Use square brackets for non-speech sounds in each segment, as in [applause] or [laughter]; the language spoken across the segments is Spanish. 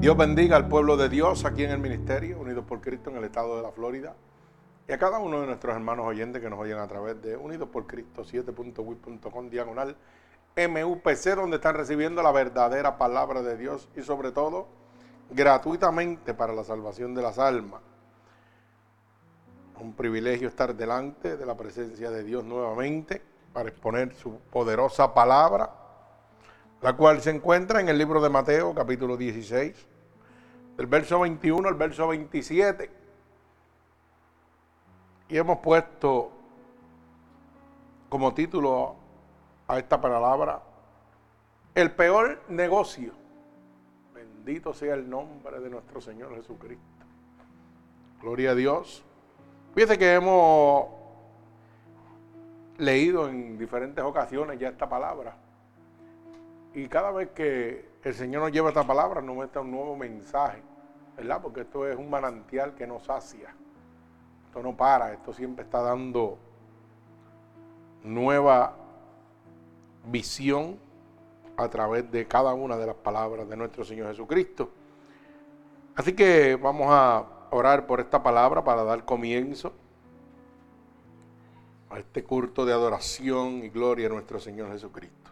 Dios bendiga al pueblo de Dios aquí en el ministerio, unidos por Cristo en el estado de la Florida. Y a cada uno de nuestros hermanos oyentes que nos oyen a través de Unidos por Cristo 7.wit.com diagonal MUPC, donde están recibiendo la verdadera palabra de Dios y sobre todo gratuitamente para la salvación de las almas. Un privilegio estar delante de la presencia de Dios nuevamente para exponer su poderosa palabra, la cual se encuentra en el libro de Mateo capítulo 16 del verso 21 al verso 27. Y hemos puesto como título a esta palabra, el peor negocio. Bendito sea el nombre de nuestro Señor Jesucristo. Gloria a Dios. Fíjese que hemos leído en diferentes ocasiones ya esta palabra. Y cada vez que el Señor nos lleva esta palabra, nos muestra un nuevo mensaje. Porque esto es un manantial que no sacia. Esto no para, esto siempre está dando nueva visión a través de cada una de las palabras de nuestro Señor Jesucristo. Así que vamos a orar por esta palabra para dar comienzo a este culto de adoración y gloria a nuestro Señor Jesucristo.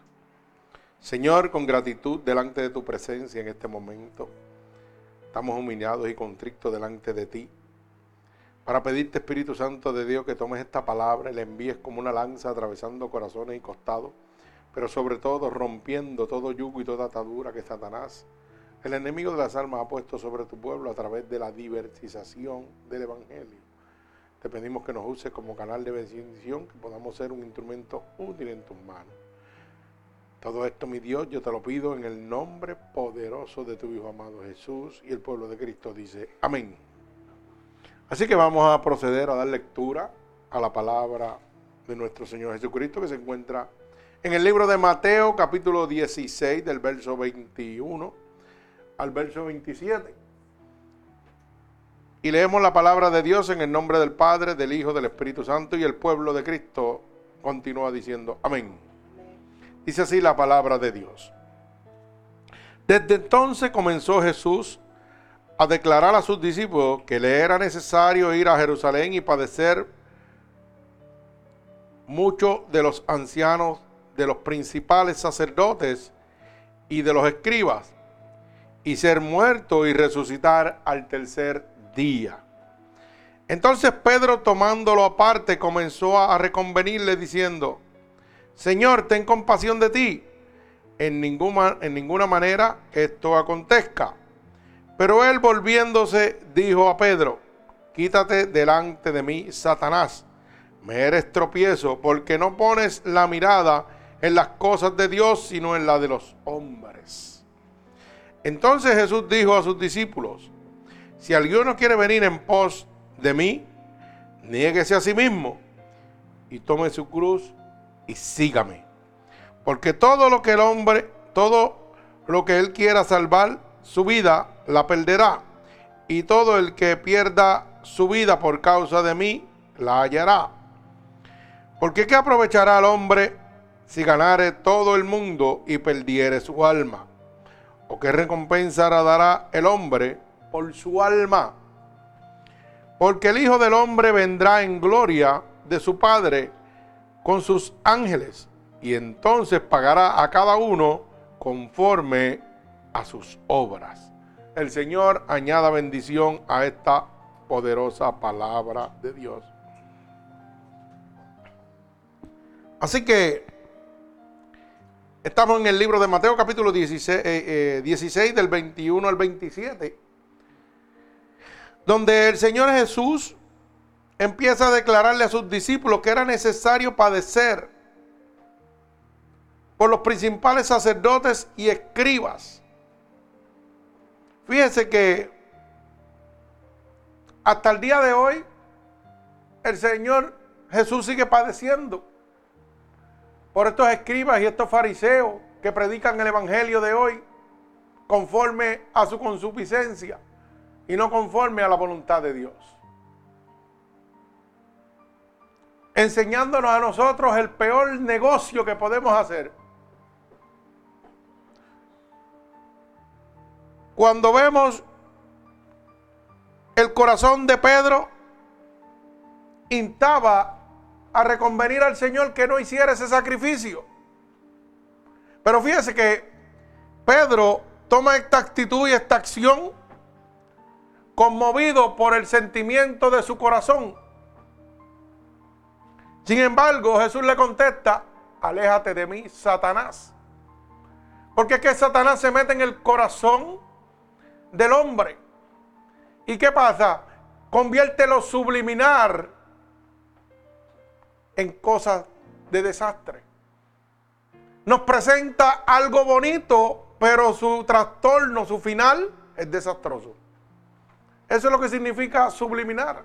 Señor, con gratitud delante de tu presencia en este momento. Estamos humillados y contrictos delante de ti. Para pedirte, Espíritu Santo de Dios, que tomes esta palabra y la envíes como una lanza atravesando corazones y costados, pero sobre todo rompiendo todo yugo y toda atadura que Satanás, el enemigo de las almas, ha puesto sobre tu pueblo a través de la diversización del Evangelio. Te pedimos que nos uses como canal de bendición, que podamos ser un instrumento útil en tus manos. Todo esto, mi Dios, yo te lo pido en el nombre poderoso de tu Hijo amado Jesús y el pueblo de Cristo dice, amén. Así que vamos a proceder a dar lectura a la palabra de nuestro Señor Jesucristo que se encuentra en el libro de Mateo capítulo 16 del verso 21 al verso 27. Y leemos la palabra de Dios en el nombre del Padre, del Hijo, del Espíritu Santo y el pueblo de Cristo continúa diciendo, amén. Dice así la palabra de Dios. Desde entonces comenzó Jesús a declarar a sus discípulos que le era necesario ir a Jerusalén y padecer muchos de los ancianos, de los principales sacerdotes y de los escribas, y ser muerto y resucitar al tercer día. Entonces Pedro tomándolo aparte comenzó a reconvenirle diciendo, Señor, ten compasión de ti. En ninguna, en ninguna manera esto acontezca. Pero él volviéndose dijo a Pedro, quítate delante de mí, Satanás. Me eres tropiezo porque no pones la mirada en las cosas de Dios, sino en la de los hombres. Entonces Jesús dijo a sus discípulos, si alguno quiere venir en pos de mí, niéguese a sí mismo y tome su cruz y sígame. Porque todo lo que el hombre, todo lo que él quiera salvar su vida, la perderá. Y todo el que pierda su vida por causa de mí, la hallará. Porque ¿qué aprovechará el hombre si ganare todo el mundo y perdiere su alma? ¿O qué recompensa dará el hombre por su alma? Porque el Hijo del Hombre vendrá en gloria de su Padre con sus ángeles y entonces pagará a cada uno conforme a sus obras. El Señor añada bendición a esta poderosa palabra de Dios. Así que estamos en el libro de Mateo capítulo 16, 16 eh, eh, del 21 al 27, donde el Señor Jesús empieza a declararle a sus discípulos que era necesario padecer por los principales sacerdotes y escribas. Fíjense que hasta el día de hoy el Señor Jesús sigue padeciendo por estos escribas y estos fariseos que predican el Evangelio de hoy conforme a su consuficiencia y no conforme a la voluntad de Dios. Enseñándonos a nosotros el peor negocio que podemos hacer. cuando vemos el corazón de Pedro, instaba a reconvenir al Señor que no hiciera ese sacrificio. Pero fíjese que Pedro toma esta actitud y esta acción conmovido por el sentimiento de su corazón. Sin embargo, Jesús le contesta, aléjate de mí, Satanás. Porque es que Satanás se mete en el corazón del hombre. ¿Y qué pasa? Convierte lo subliminar en cosas de desastre. Nos presenta algo bonito, pero su trastorno, su final es desastroso. Eso es lo que significa subliminar.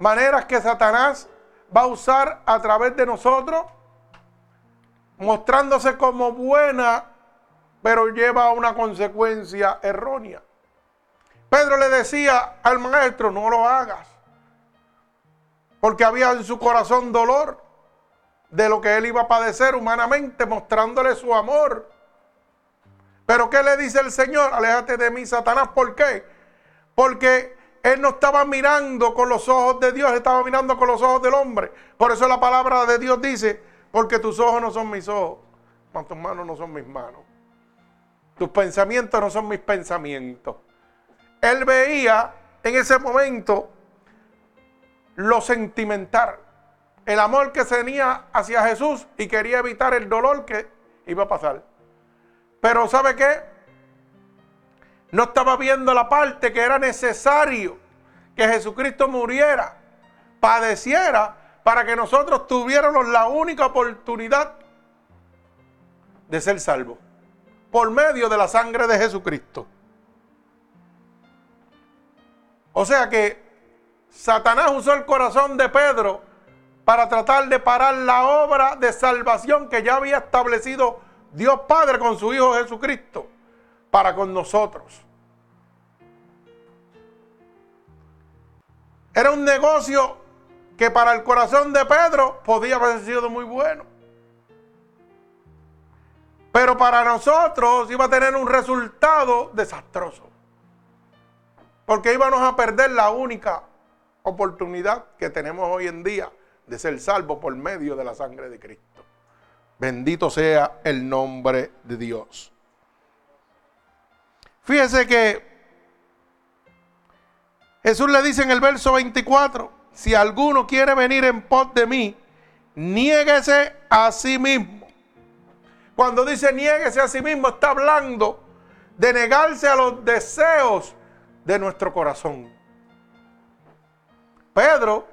Maneras que Satanás va a usar a través de nosotros, mostrándose como buena, pero lleva a una consecuencia errónea. Pedro le decía al maestro, no lo hagas, porque había en su corazón dolor de lo que él iba a padecer humanamente, mostrándole su amor. Pero ¿qué le dice el Señor? Aléjate de mí, Satanás. ¿Por qué? Porque él no estaba mirando con los ojos de Dios, estaba mirando con los ojos del hombre. Por eso la palabra de Dios dice, porque tus ojos no son mis ojos, tus manos no son mis manos. Tus pensamientos no son mis pensamientos. Él veía en ese momento lo sentimental, el amor que tenía hacia Jesús y quería evitar el dolor que iba a pasar. Pero ¿sabe qué? No estaba viendo la parte que era necesario que Jesucristo muriera, padeciera, para que nosotros tuviéramos la única oportunidad de ser salvos, por medio de la sangre de Jesucristo. O sea que Satanás usó el corazón de Pedro para tratar de parar la obra de salvación que ya había establecido Dios Padre con su Hijo Jesucristo para con nosotros. Era un negocio que para el corazón de Pedro podía haber sido muy bueno. Pero para nosotros iba a tener un resultado desastroso. Porque íbamos a perder la única oportunidad que tenemos hoy en día de ser salvos por medio de la sangre de Cristo. Bendito sea el nombre de Dios. Fíjese que Jesús le dice en el verso 24, si alguno quiere venir en pos de mí, niéguese a sí mismo. Cuando dice niéguese a sí mismo, está hablando de negarse a los deseos de nuestro corazón. Pedro,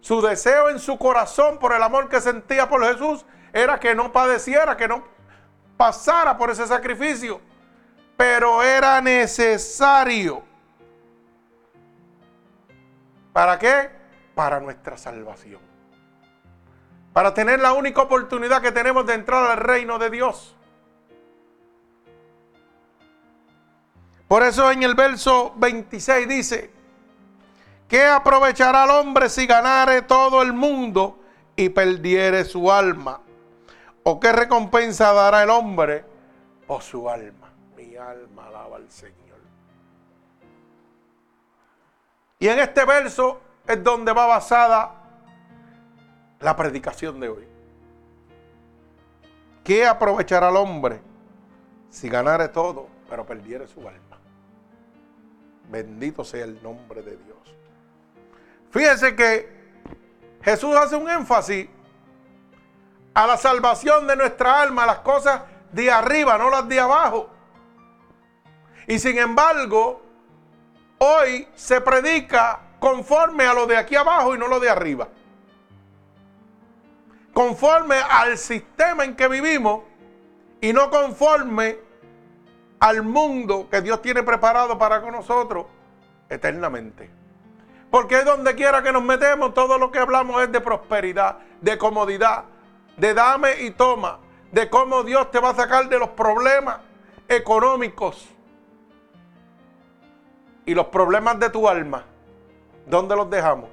su deseo en su corazón por el amor que sentía por Jesús era que no padeciera, que no pasara por ese sacrificio. Pero era necesario ¿Para qué? Para nuestra salvación. Para tener la única oportunidad que tenemos de entrar al reino de Dios. Por eso en el verso 26 dice, ¿qué aprovechará el hombre si ganare todo el mundo y perdiere su alma? ¿O qué recompensa dará el hombre por su alma? Mi alma alaba al Señor. Y en este verso es donde va basada la predicación de hoy. ¿Qué aprovechará el hombre si ganare todo, pero perdiere su alma? Bendito sea el nombre de Dios. Fíjense que Jesús hace un énfasis a la salvación de nuestra alma, las cosas de arriba, no las de abajo. Y sin embargo, hoy se predica conforme a lo de aquí abajo y no lo de arriba. Conforme al sistema en que vivimos y no conforme al mundo que Dios tiene preparado para con nosotros eternamente. Porque donde quiera que nos metemos, todo lo que hablamos es de prosperidad, de comodidad, de dame y toma, de cómo Dios te va a sacar de los problemas económicos, y los problemas de tu alma, ¿dónde los dejamos?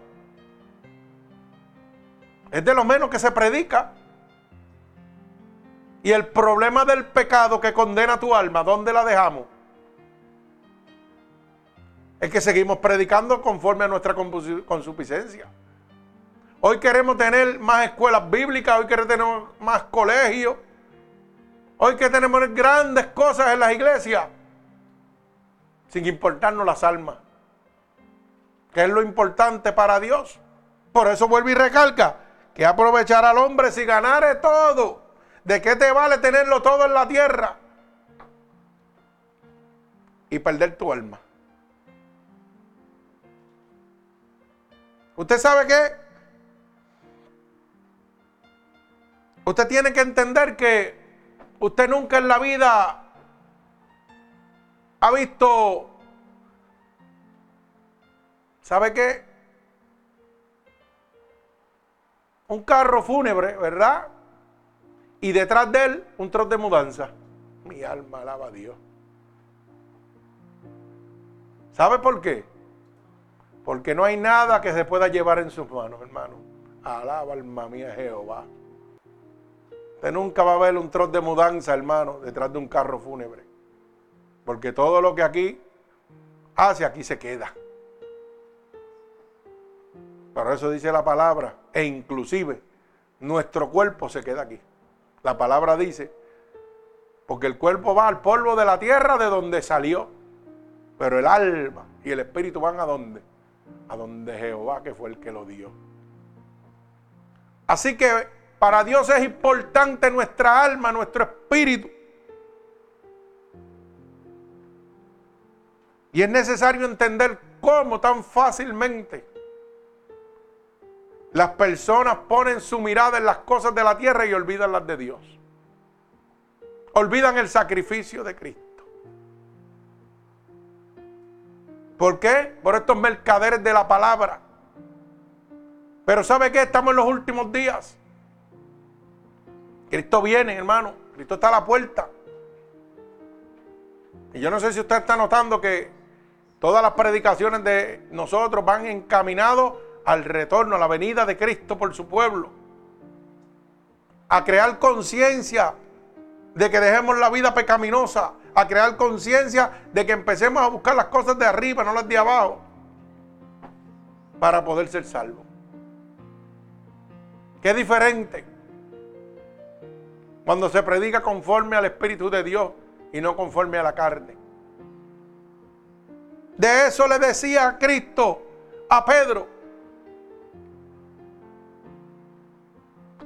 Es de lo menos que se predica. Y el problema del pecado que condena tu alma, ¿dónde la dejamos? Es que seguimos predicando conforme a nuestra consuficiencia. Hoy queremos tener más escuelas bíblicas, hoy queremos tener más colegios. Hoy que tenemos grandes cosas en las iglesias, sin importarnos las almas, que es lo importante para Dios. Por eso vuelve y recalca que aprovechar al hombre si ganare todo. ¿De qué te vale tenerlo todo en la tierra? Y perder tu alma. ¿Usted sabe qué? Usted tiene que entender que usted nunca en la vida ha visto, ¿sabe qué? un carro fúnebre, ¿verdad? Y detrás de él un trozo de mudanza. Mi alma alaba a Dios. ¿Sabe por qué? Porque no hay nada que se pueda llevar en sus manos, hermano. Alaba alma mía Jehová. Usted nunca va a ver un trozo de mudanza, hermano, detrás de un carro fúnebre. Porque todo lo que aquí hace, aquí se queda. Pero eso dice la palabra. E inclusive nuestro cuerpo se queda aquí. La palabra dice, porque el cuerpo va al polvo de la tierra de donde salió. Pero el alma y el espíritu van a dónde? A donde Jehová, que fue el que lo dio. Así que para Dios es importante nuestra alma, nuestro espíritu. Y es necesario entender cómo tan fácilmente las personas ponen su mirada en las cosas de la tierra y olvidan las de Dios. Olvidan el sacrificio de Cristo. ¿Por qué? Por estos mercaderes de la palabra. Pero ¿sabe qué? Estamos en los últimos días. Cristo viene, hermano. Cristo está a la puerta. Y yo no sé si usted está notando que todas las predicaciones de nosotros van encaminados al retorno, a la venida de Cristo por su pueblo. A crear conciencia de que dejemos la vida pecaminosa. A crear conciencia de que empecemos a buscar las cosas de arriba, no las de abajo. Para poder ser salvos. Qué diferente cuando se predica conforme al Espíritu de Dios y no conforme a la carne. De eso le decía Cristo a Pedro.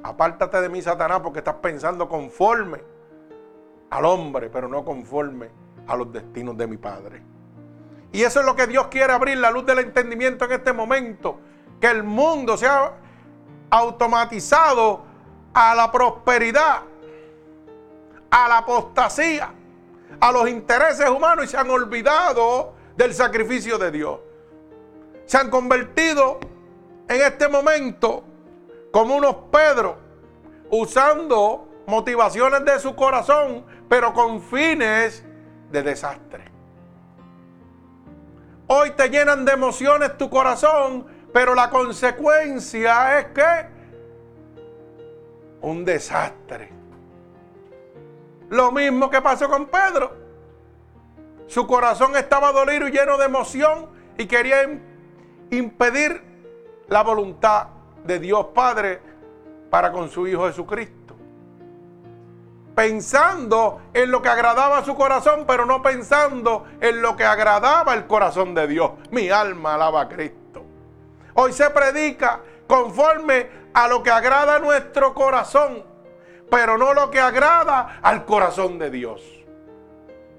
Apártate de mí, Satanás, porque estás pensando conforme al hombre, pero no conforme a los destinos de mi Padre. Y eso es lo que Dios quiere abrir, la luz del entendimiento en este momento. Que el mundo sea automatizado a la prosperidad, a la apostasía, a los intereses humanos y se han olvidado del sacrificio de Dios. Se han convertido en este momento como unos Pedro, usando motivaciones de su corazón, pero con fines de desastre. Hoy te llenan de emociones tu corazón, pero la consecuencia es que un desastre. Lo mismo que pasó con Pedro. Su corazón estaba dolido y lleno de emoción y quería impedir la voluntad de Dios Padre para con su Hijo Jesucristo. Pensando en lo que agradaba a su corazón, pero no pensando en lo que agradaba el corazón de Dios. Mi alma alaba a Cristo. Hoy se predica conforme a lo que agrada a nuestro corazón, pero no lo que agrada al corazón de Dios.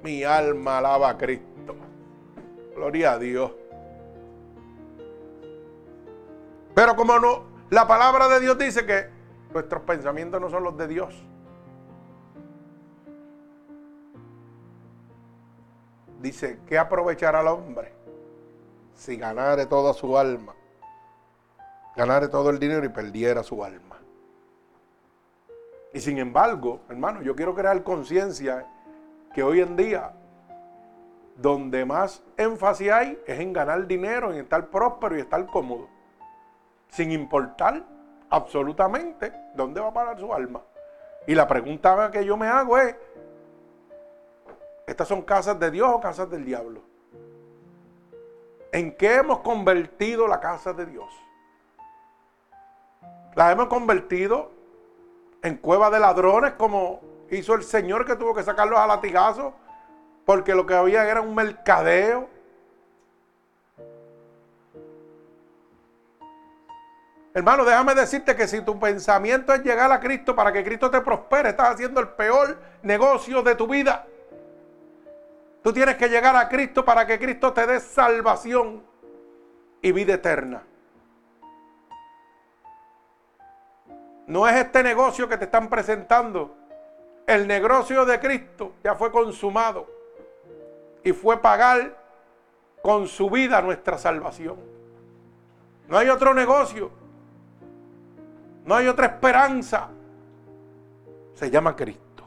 Mi alma alaba a Cristo. Gloria a Dios. Pero como no, la palabra de Dios dice que nuestros pensamientos no son los de Dios. Dice, ¿qué aprovechará al hombre si ganare toda su alma? Ganare todo el dinero y perdiera su alma. Y sin embargo, hermano, yo quiero crear conciencia que hoy en día donde más énfasis hay es en ganar dinero, en estar próspero y estar cómodo sin importar absolutamente dónde va a parar su alma. Y la pregunta que yo me hago es, ¿estas son casas de Dios o casas del diablo? ¿En qué hemos convertido la casa de Dios? La hemos convertido en cueva de ladrones como hizo el Señor que tuvo que sacarlos a latigazos porque lo que había era un mercadeo. Hermano, déjame decirte que si tu pensamiento es llegar a Cristo para que Cristo te prospere, estás haciendo el peor negocio de tu vida. Tú tienes que llegar a Cristo para que Cristo te dé salvación y vida eterna. No es este negocio que te están presentando. El negocio de Cristo ya fue consumado y fue pagar con su vida nuestra salvación. No hay otro negocio. No hay otra esperanza. Se llama Cristo.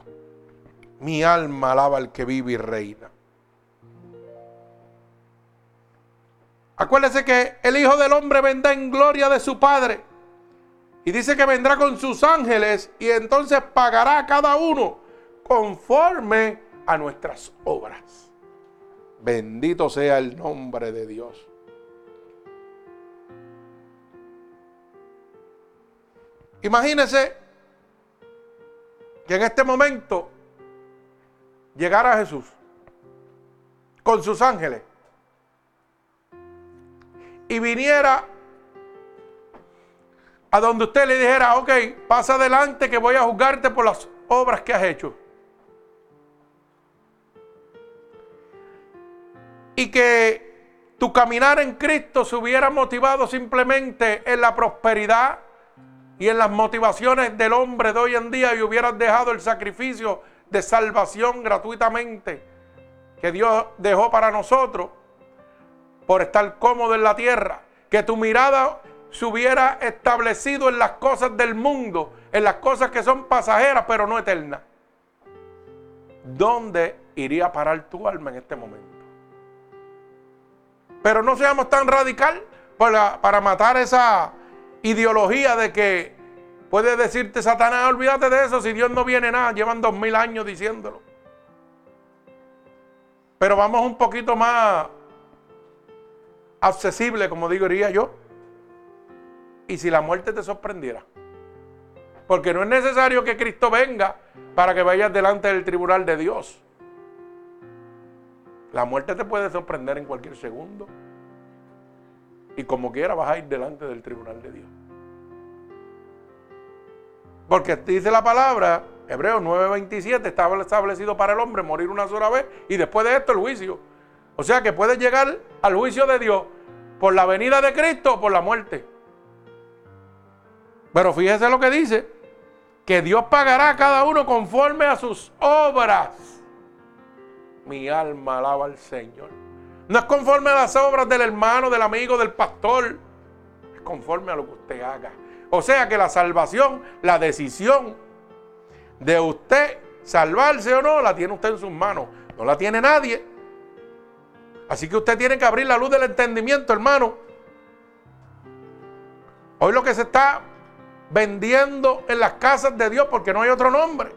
Mi alma alaba al que vive y reina. Acuérdese que el Hijo del Hombre vendrá en gloria de su Padre. Y dice que vendrá con sus ángeles y entonces pagará a cada uno conforme a nuestras obras. Bendito sea el nombre de Dios. Imagínese que en este momento llegara Jesús con sus ángeles y viniera a donde usted le dijera, ok, pasa adelante que voy a juzgarte por las obras que has hecho. Y que tu caminar en Cristo se hubiera motivado simplemente en la prosperidad y en las motivaciones del hombre de hoy en día y hubieras dejado el sacrificio de salvación gratuitamente que Dios dejó para nosotros por estar cómodo en la tierra, que tu mirada se hubiera establecido en las cosas del mundo, en las cosas que son pasajeras pero no eternas. ¿Dónde iría a parar tu alma en este momento? Pero no seamos tan radical para, matar esa ideología de que puede decirte Satanás, olvídate de eso, si Dios no viene nada, llevan dos mil años diciéndolo. Pero vamos un poquito más accesible, como diría yo. Y si la muerte te sorprendiera. Porque no es necesario que Cristo venga para que vayas delante del tribunal de Dios. La muerte te puede sorprender en cualquier segundo. Y como quiera vas a ir delante del tribunal de Dios. Porque dice la palabra, Hebreos 9:27, estaba establecido para el hombre morir una sola vez y después de esto el juicio. O sea que puedes llegar al juicio de Dios por la venida de Cristo o por la muerte. Pero fíjese lo que dice, que Dios pagará a cada uno conforme a sus obras. Mi alma alaba al Señor. No es conforme a las obras del hermano, del amigo, del pastor. Es conforme a lo que usted haga. O sea que la salvación, la decisión de usted salvarse o no, la tiene usted en sus manos. No la tiene nadie. Así que usted tiene que abrir la luz del entendimiento, hermano. Hoy lo que se está vendiendo en las casas de Dios, porque no hay otro nombre,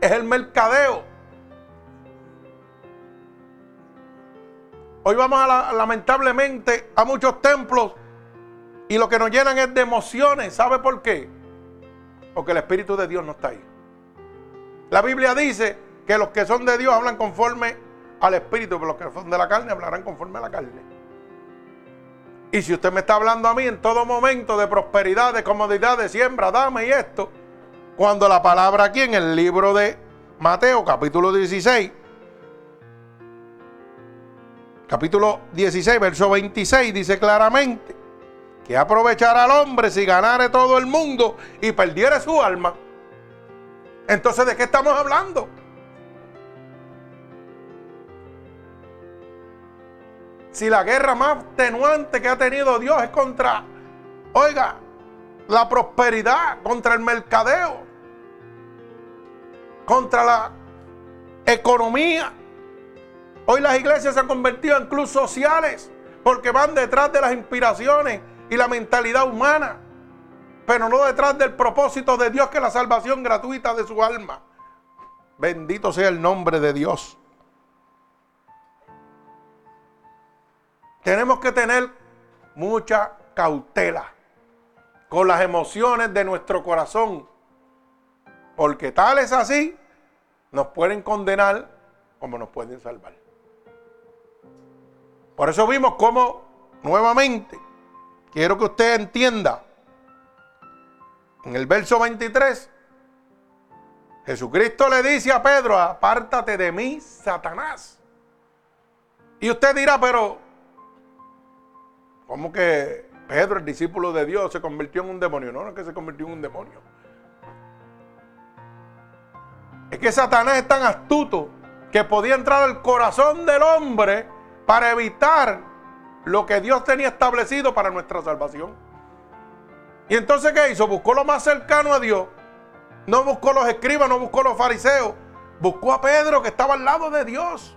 es el mercadeo. Hoy vamos a lamentablemente a muchos templos y lo que nos llenan es de emociones. ¿Sabe por qué? Porque el Espíritu de Dios no está ahí. La Biblia dice que los que son de Dios hablan conforme al Espíritu, pero los que son de la carne hablarán conforme a la carne. Y si usted me está hablando a mí en todo momento de prosperidad, de comodidad, de siembra, dame y esto, cuando la palabra aquí en el libro de Mateo, capítulo 16, capítulo 16, verso 26, dice claramente que aprovechará al hombre si ganare todo el mundo y perdiere su alma. Entonces, ¿de qué estamos hablando? Si la guerra más tenuante que ha tenido Dios es contra, oiga, la prosperidad, contra el mercadeo, contra la economía, Hoy las iglesias se han convertido en clubes sociales porque van detrás de las inspiraciones y la mentalidad humana, pero no detrás del propósito de Dios que es la salvación gratuita de su alma. Bendito sea el nombre de Dios. Tenemos que tener mucha cautela con las emociones de nuestro corazón. Porque tal es así, nos pueden condenar como nos pueden salvar. Por eso vimos cómo, nuevamente, quiero que usted entienda, en el verso 23, Jesucristo le dice a Pedro, apártate de mí, Satanás. Y usted dirá, pero, ¿cómo que Pedro, el discípulo de Dios, se convirtió en un demonio? No, no es que se convirtió en un demonio. Es que Satanás es tan astuto que podía entrar al corazón del hombre para evitar lo que Dios tenía establecido para nuestra salvación. Y entonces, ¿qué hizo? Buscó lo más cercano a Dios. No buscó los escribas, no buscó los fariseos. Buscó a Pedro que estaba al lado de Dios.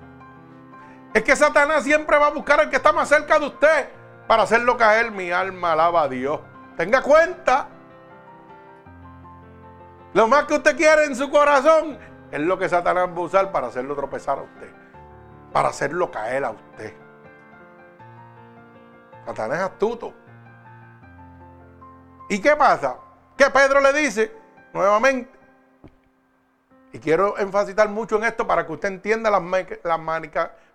Es que Satanás siempre va a buscar al que está más cerca de usted para hacerlo caer. Mi alma alaba a Dios. Tenga cuenta. Lo más que usted quiere en su corazón es lo que Satanás va a usar para hacerlo tropezar a usted. Para hacerlo caer a usted. Satanás es astuto. ¿Y qué pasa? Que Pedro le dice nuevamente. Y quiero enfatizar mucho en esto para que usted entienda las, las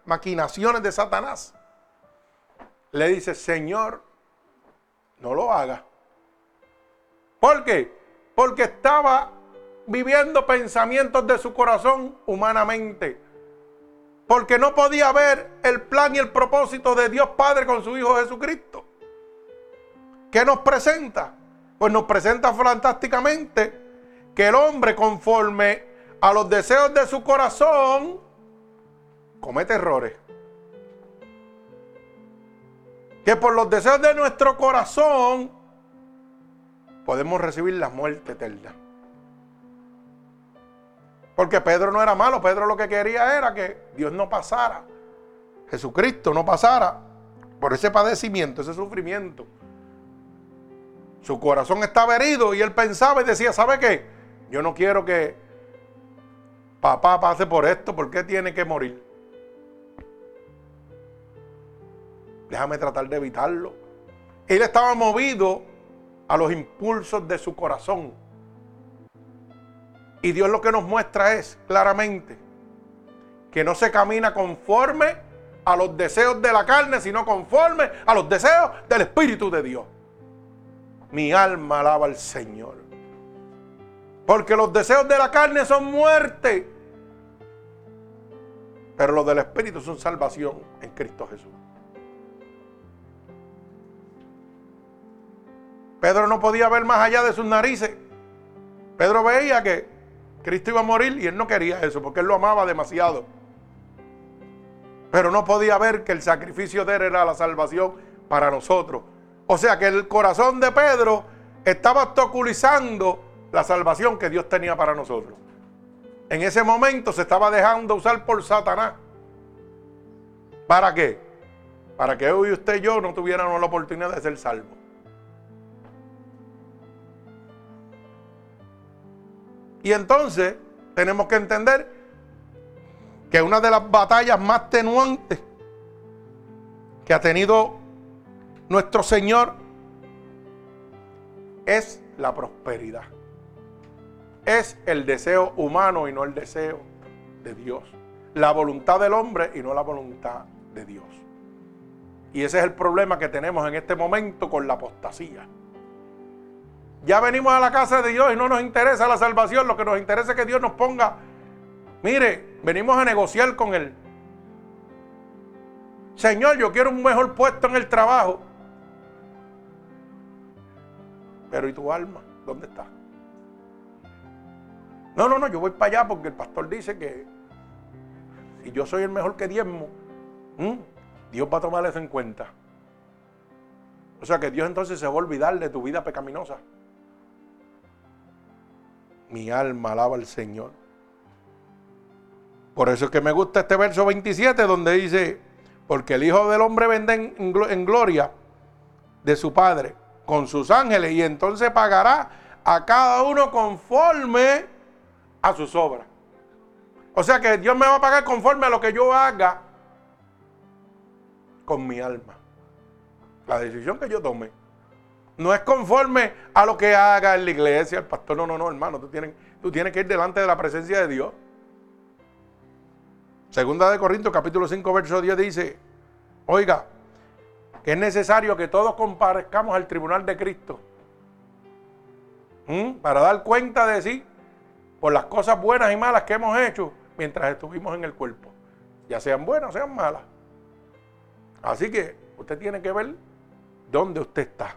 maquinaciones de Satanás. Le dice, Señor, no lo haga. ¿Por qué? Porque estaba viviendo pensamientos de su corazón humanamente. Porque no podía ver el plan y el propósito de Dios Padre con su Hijo Jesucristo. ¿Qué nos presenta? Pues nos presenta fantásticamente que el hombre conforme a los deseos de su corazón comete errores. Que por los deseos de nuestro corazón podemos recibir la muerte eterna. Porque Pedro no era malo, Pedro lo que quería era que Dios no pasara, Jesucristo no pasara por ese padecimiento, ese sufrimiento. Su corazón estaba herido y él pensaba y decía, ¿sabe qué? Yo no quiero que papá pase por esto, ¿por qué tiene que morir? Déjame tratar de evitarlo. Él estaba movido a los impulsos de su corazón. Y Dios lo que nos muestra es claramente que no se camina conforme a los deseos de la carne, sino conforme a los deseos del Espíritu de Dios. Mi alma alaba al Señor. Porque los deseos de la carne son muerte. Pero los del Espíritu son salvación en Cristo Jesús. Pedro no podía ver más allá de sus narices. Pedro veía que Cristo iba a morir y él no quería eso porque él lo amaba demasiado. Pero no podía ver que el sacrificio de él era la salvación para nosotros. O sea que el corazón de Pedro estaba obstaculizando la salvación que Dios tenía para nosotros. En ese momento se estaba dejando usar por Satanás. ¿Para qué? Para que hoy usted y yo no tuviéramos la oportunidad de ser salvos. Y entonces tenemos que entender que una de las batallas más tenuantes que ha tenido nuestro Señor es la prosperidad. Es el deseo humano y no el deseo de Dios. La voluntad del hombre y no la voluntad de Dios. Y ese es el problema que tenemos en este momento con la apostasía. Ya venimos a la casa de Dios y no nos interesa la salvación, lo que nos interesa es que Dios nos ponga, mire, venimos a negociar con Él. Señor, yo quiero un mejor puesto en el trabajo. Pero ¿y tu alma? ¿Dónde está? No, no, no, yo voy para allá porque el pastor dice que si yo soy el mejor que diezmo, Dios va a tomar eso en cuenta. O sea que Dios entonces se va a olvidar de tu vida pecaminosa. Mi alma alaba al Señor. Por eso es que me gusta este verso 27 donde dice, porque el Hijo del Hombre vende en, gloria de su Padre con sus ángeles y entonces pagará a cada uno conforme a sus obras. O sea que Dios me va a pagar conforme a lo que yo haga con mi alma. La decisión que yo tome. No es conforme a lo que haga la iglesia, el pastor. No, no, no, hermano. Tú tienes, tú tienes que ir delante de la presencia de Dios. Segunda de Corintios, capítulo 5, verso 10 dice, oiga, que es necesario que todos comparezcamos al tribunal de Cristo para dar cuenta de sí por las cosas buenas y malas que hemos hecho mientras estuvimos en el cuerpo, ya sean buenas o sean malas. Así que usted tiene que ver dónde usted está,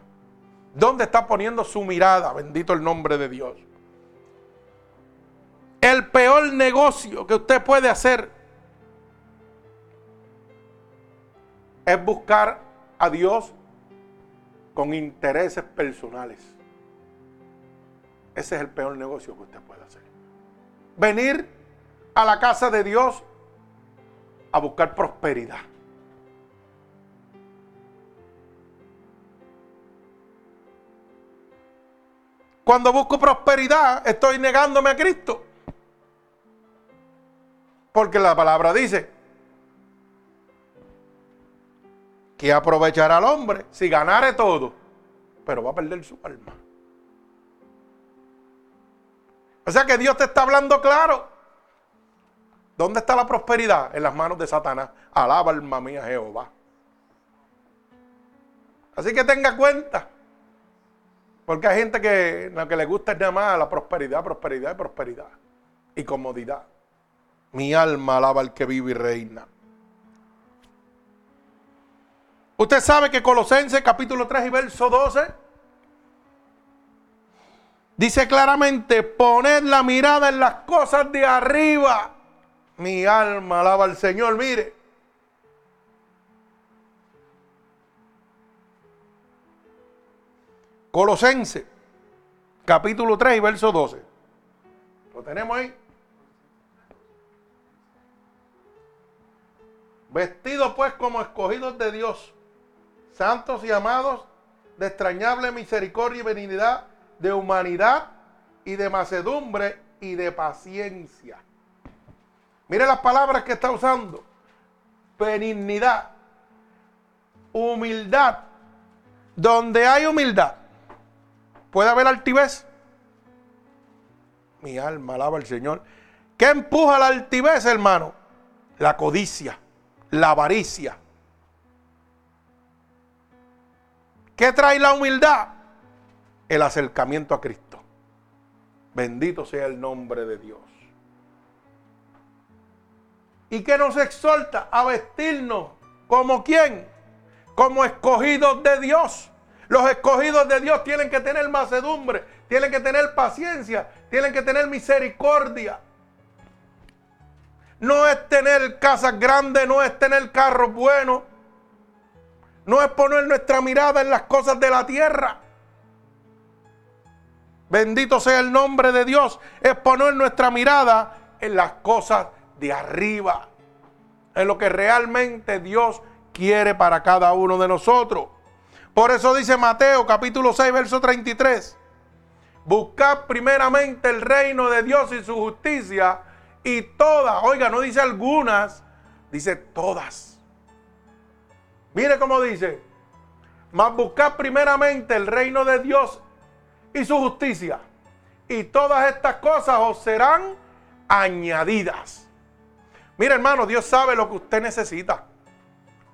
dónde está poniendo su mirada, bendito el nombre de Dios. El peor negocio que usted puede hacer es buscar a Dios con intereses personales. Ese es el peor negocio que usted puede hacer. Venir a la casa de Dios a buscar prosperidad. Cuando busco prosperidad, estoy negándome a Cristo. Porque la palabra dice, que aprovechará al hombre si ganare todo, pero va a perder su alma. O sea que Dios te está hablando claro. ¿Dónde está la prosperidad? En las manos de Satanás. Alaba alma mía Jehová. Así que tenga cuenta. Porque hay gente que lo que le gusta es nada más la prosperidad, prosperidad y prosperidad. Y comodidad. Mi alma alaba al que vive y reina. Usted sabe que Colosenses capítulo 3 y verso 12 dice claramente, poned la mirada en las cosas de arriba. Mi alma alaba al Señor, mire. Colosenses capítulo 3 y verso 12. Lo tenemos ahí. Vestidos pues como escogidos de Dios santos y amados, de extrañable misericordia y benignidad, de humanidad y de macedumbre y de paciencia. Mire las palabras que está usando. Benignidad, humildad. Donde hay humildad, puede haber altivez. Mi alma alaba al Señor. ¿Qué empuja la altivez, hermano? La codicia, la avaricia ¿Qué trae la humildad? El acercamiento a Cristo. Bendito sea el nombre de Dios. ¿Y qué nos exhorta? A vestirnos como quién? Como escogidos de Dios. Los escogidos de Dios tienen que tener macedumbre, tienen que tener paciencia, tienen que tener misericordia. No es tener casas grandes, no es tener carros buenos, no es poner nuestra mirada en las cosas de la tierra. Bendito sea el nombre de Dios. Es poner nuestra mirada en las cosas de arriba. En lo que realmente Dios quiere para cada uno de nosotros. Por eso dice Mateo capítulo 6, verso 33. Buscad primeramente el reino de Dios y su justicia y todas, oiga, no dice algunas, dice todas Mire cómo dice, mas buscad primeramente el reino de Dios y su justicia. Y todas estas cosas os serán añadidas. Mire hermano, Dios sabe lo que usted necesita.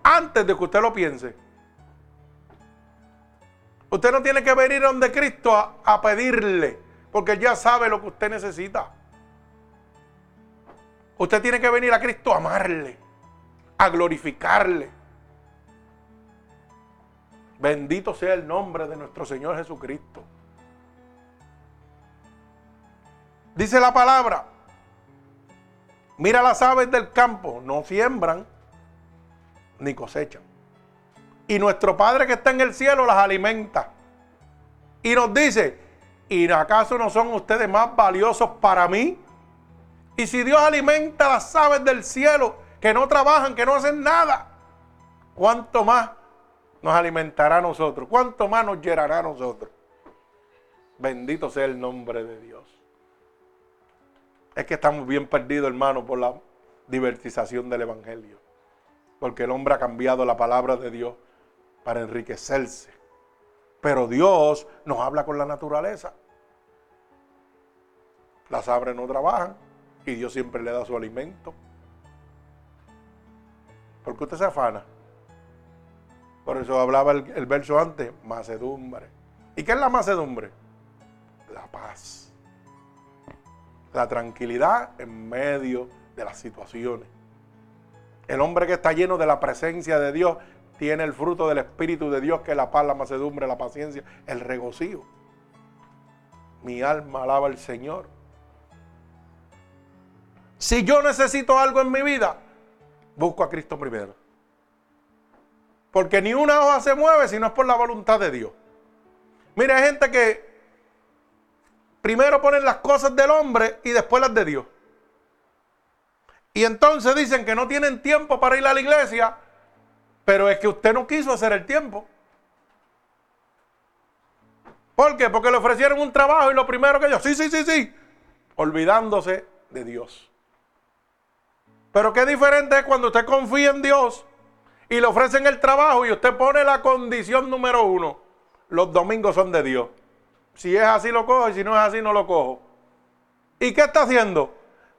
Antes de que usted lo piense. Usted no tiene que venir donde Cristo a, pedirle, porque ya sabe lo que usted necesita. Usted tiene que venir a Cristo a amarle, a glorificarle Bendito sea el nombre de nuestro Señor Jesucristo. Dice la palabra, mira las aves del campo, no siembran ni cosechan. Y nuestro Padre que está en el cielo las alimenta. Y nos dice, ¿y acaso no son ustedes más valiosos para mí? Y si Dios alimenta las aves del cielo, que no trabajan, que no hacen nada, ¿cuánto más nos alimentará a nosotros. ¿Cuánto más nos llenará a nosotros? Bendito sea el nombre de Dios. Es que estamos bien perdidos, hermano, por la divertización del Evangelio. Porque el hombre ha cambiado la palabra de Dios para enriquecerse. Pero Dios nos habla con la naturaleza. Las aves no trabajan y Dios siempre le da su alimento. ¿Por qué usted se afana? Por eso hablaba el, el verso antes, macedumbre. ¿Y qué es la macedumbre? La paz. La tranquilidad en medio de las situaciones. El hombre que está lleno de la presencia de Dios tiene el fruto del Espíritu de Dios, que es la paz, la macedumbre, la paciencia, el regocijo. Mi alma alaba al Señor. Si yo necesito algo en mi vida, busco a Cristo primero. Porque ni una hoja se mueve si no es por la voluntad de Dios. Mira, hay gente que primero ponen las cosas del hombre y después las de Dios. Y entonces dicen que no tienen tiempo para ir a la iglesia, pero es que usted no quiso hacer el tiempo. ¿Por qué? Porque le ofrecieron un trabajo y lo primero que yo, sí, sí, sí, sí, olvidándose de Dios. Pero qué diferente es cuando usted confía en Dios y le ofrecen el trabajo y usted pone la condición número uno. Los domingos son de Dios. Si es así lo cojo y si no es así no lo cojo. ¿Y qué está haciendo?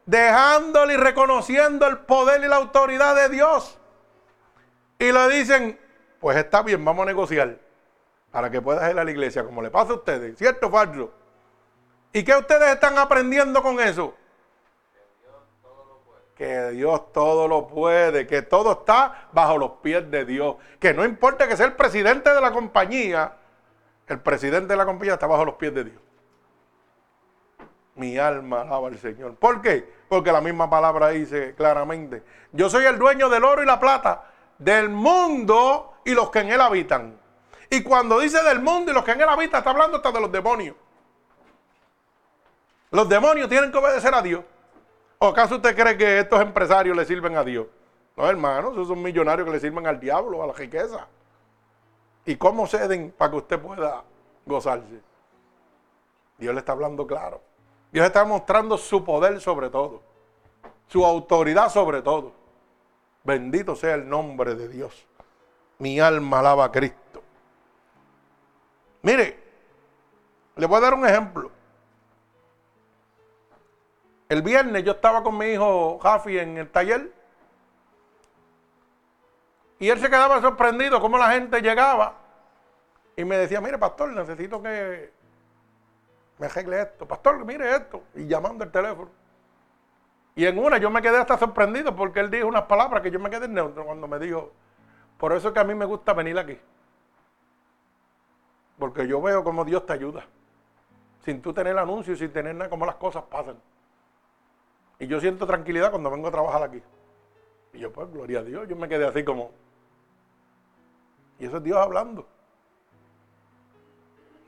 dejándole y reconociendo el poder y la autoridad de Dios. Y le dicen, pues está bien, vamos a negociar para que puedas ir a la iglesia, como le pasa a ustedes, ¿cierto o falso? ¿Y qué ustedes están aprendiendo con eso? Que Dios todo lo puede, que todo está bajo los pies de Dios. Que no importa que sea el presidente de la compañía, el presidente de la compañía está bajo los pies de Dios. Mi alma alaba al Señor. ¿Por qué? Porque la misma palabra dice claramente, yo soy el dueño del oro y la plata, del mundo y los que en él habitan. Y cuando dice del mundo y los que en él habitan, está hablando hasta de los demonios. Los demonios tienen que obedecer a Dios. ¿O acaso usted cree que estos empresarios le sirven a Dios? No, hermanos, esos son millonarios que le sirven al diablo, a la riqueza. ¿Y cómo ceden para que usted pueda gozarse? Dios le está hablando claro. Dios está mostrando su poder sobre todo, su autoridad sobre todo. Bendito sea el nombre de Dios. Mi alma alaba a Cristo. Mire, le voy a dar un ejemplo. El viernes yo estaba con mi hijo Jafi en el taller y él se quedaba sorprendido cómo la gente llegaba y me decía, mire pastor, necesito que me arregle esto, pastor, mire esto, y llamando el teléfono. Y en una yo me quedé hasta sorprendido porque él dijo unas palabras que yo me quedé neutro cuando me dijo, por eso es que a mí me gusta venir aquí. Porque yo veo cómo Dios te ayuda. Sin tú tener anuncio y sin tener nada, cómo las cosas pasan. Y yo siento tranquilidad cuando vengo a trabajar aquí. Y yo, pues, gloria a Dios, yo me quedé así como... Y eso es Dios hablando.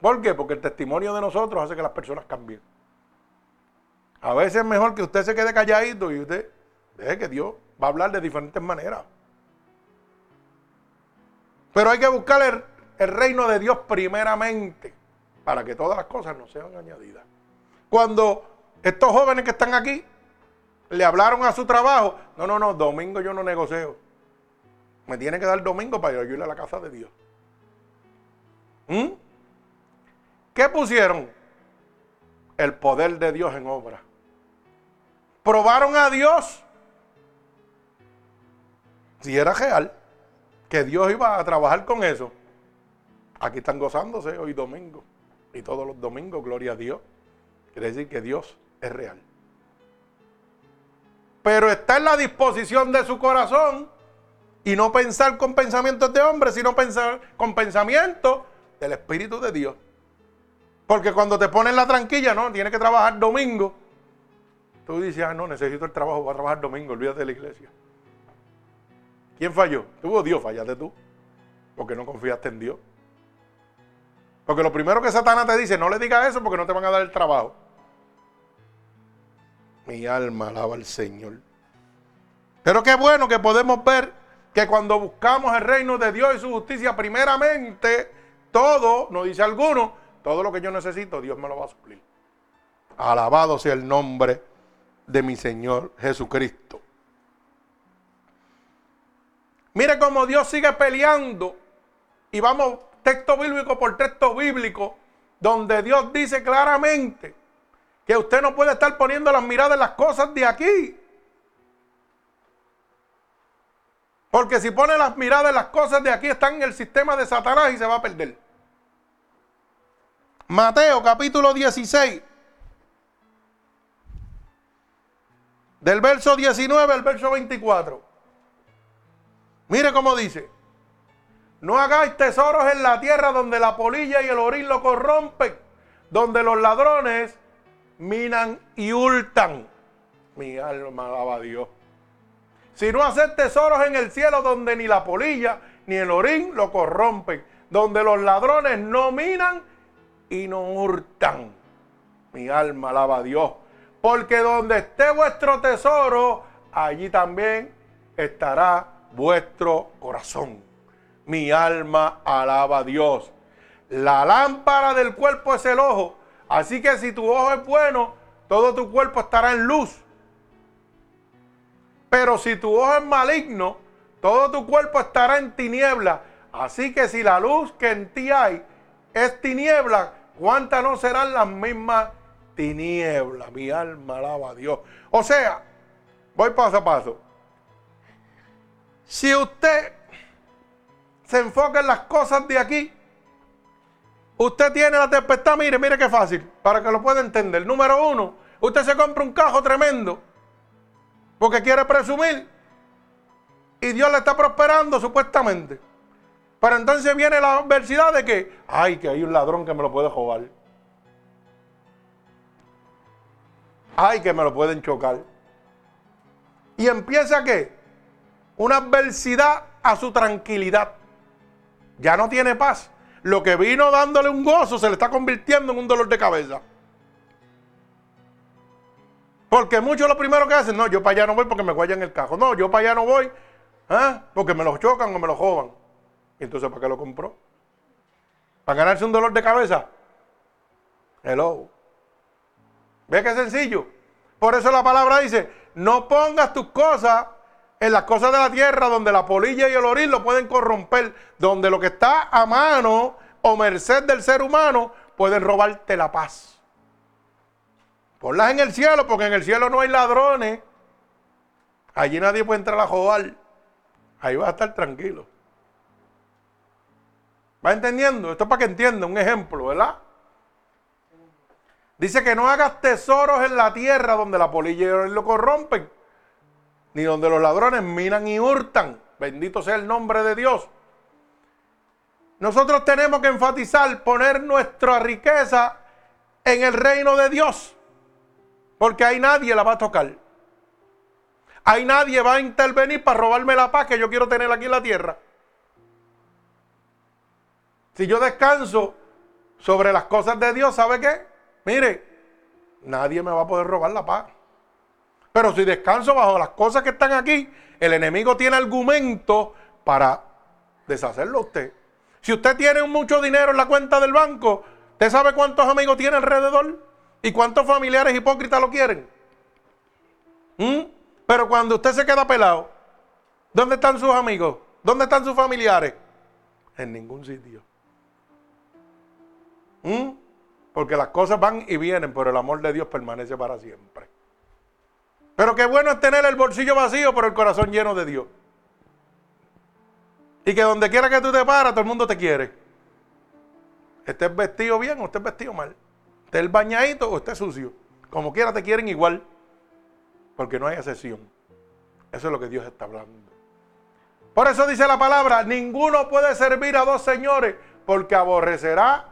¿Por qué? Porque el testimonio de nosotros hace que las personas cambien. A veces es mejor que usted se quede calladito y usted deje que Dios va a hablar de diferentes maneras. Pero hay que buscar el, reino de Dios primeramente para que todas las cosas no sean añadidas. Cuando estos jóvenes que están aquí le hablaron a su trabajo, no, no, no, domingo yo no negocio. Me tiene que dar domingo para ir a la casa de Dios. ¿Mm? ¿Qué pusieron? El poder de Dios en obra. Probaron a Dios. Si era real, que Dios iba a trabajar con eso. Aquí están gozándose hoy domingo. Y todos los domingos, gloria a Dios. Quiere decir que Dios es real. Pero está en la disposición de su corazón y no pensar con pensamientos de hombre, sino pensar con pensamientos del Espíritu de Dios. Porque cuando te ponen la tranquilla, no, tienes que trabajar domingo. Tú dices, ah, no, necesito el trabajo, voy a trabajar domingo, olvídate de la iglesia. ¿Quién falló? Tú o Dios, fallaste tú. Porque no confiaste en Dios. Porque lo primero que Satanás te dice, no le digas eso porque no te van a dar el trabajo. Mi alma alaba al Señor. Pero qué bueno que podemos ver que cuando buscamos el reino de Dios y su justicia, primeramente, todo, nos dice alguno, todo lo que yo necesito, Dios me lo va a suplir. Alabado sea el nombre de mi Señor Jesucristo. Mire cómo Dios sigue peleando y vamos texto bíblico por texto bíblico, donde Dios dice claramente que usted no puede estar poniendo las miradas en las cosas de aquí. Porque si pone las miradas en las cosas de aquí, están en el sistema de Satanás y se va a perder. Mateo capítulo 16. Del verso 19 al verso 24. Mire cómo dice. No hagáis tesoros en la tierra donde la polilla y el orín lo corrompen, donde los ladrones minan y hurtan. Mi alma alaba a Dios. Sino hacer tesoros en el cielo donde ni la polilla ni el orín lo corrompen, donde los ladrones no minan y no hurtan. Mi alma alaba a Dios. Porque donde esté vuestro tesoro, allí también estará vuestro corazón. Mi alma alaba a Dios. La lámpara del cuerpo es el ojo. Así que si tu ojo es bueno, todo tu cuerpo estará en luz. Pero si tu ojo es maligno, todo tu cuerpo estará en tiniebla. Así que si la luz que en ti hay es tiniebla, ¿cuántas no serán las mismas tinieblas? Mi alma alaba a Dios. O sea, voy paso a paso. Si usted se enfoca en las cosas de aquí, usted tiene la tempestad, mire, mire qué fácil, para que lo pueda entender. Número uno, usted se compra un cajo tremendo, porque quiere presumir, y Dios le está prosperando supuestamente. Pero entonces viene la adversidad de que, ay, que hay un ladrón que me lo puede robar. Ay, que me lo pueden chocar. Y empieza que una adversidad a su tranquilidad ya no tiene paz. Lo que vino dándole un gozo se le está convirtiendo en un dolor de cabeza. Porque muchos lo primero que hacen, no, yo para allá no voy porque me guayan el cajo. No, yo para allá no voy ¿ah? porque me lo chocan o me lo joban. ¿Y entonces para qué lo compró? ¿Para ganarse un dolor de cabeza? Hello. ¿Ve qué sencillo? Por eso la palabra dice, no pongas tus cosas en las cosas de la tierra donde la polilla y el orín lo pueden corromper, donde lo que está a mano o merced del ser humano pueden robarte la paz. Ponlas en el cielo, porque en el cielo no hay ladrones. Allí nadie puede entrar a jugar. Ahí va a estar tranquilo. ¿Va entendiendo? Esto es para que entienda, un ejemplo, ¿verdad? Dice que no hagas tesoros en la tierra donde la polilla y lo corrompen ni donde los ladrones minan y hurtan. Bendito sea el nombre de Dios. Nosotros tenemos que enfatizar, poner nuestra riqueza en el reino de Dios. Porque ahí nadie la va a tocar. Ahí nadie va a intervenir para robarme la paz que yo quiero tener aquí en la tierra. Si yo descanso sobre las cosas de Dios, ¿sabe qué? Mire, nadie me va a poder robar la paz. Pero si descanso bajo las cosas que están aquí, el enemigo tiene argumento para deshacerlo usted. Si usted tiene mucho dinero en la cuenta del banco, ¿usted sabe cuántos amigos tiene alrededor? ¿Y cuántos familiares hipócritas lo quieren? ¿Mm? Pero cuando usted se queda pelado, ¿dónde están sus amigos? ¿Dónde están sus familiares? En ningún sitio. ¿Mm? Porque las cosas van y vienen, pero el amor de Dios permanece para siempre. Pero qué bueno es tener el bolsillo vacío, pero el corazón lleno de Dios. Y que donde quiera que tú te paras, todo el mundo te quiere. Estés vestido bien o estés vestido mal. Estés bañadito o estés sucio. Como quiera te quieren igual. Porque no hay excepción. Eso es lo que Dios está hablando. Por eso dice la palabra, ninguno puede servir a dos señores porque aborrecerá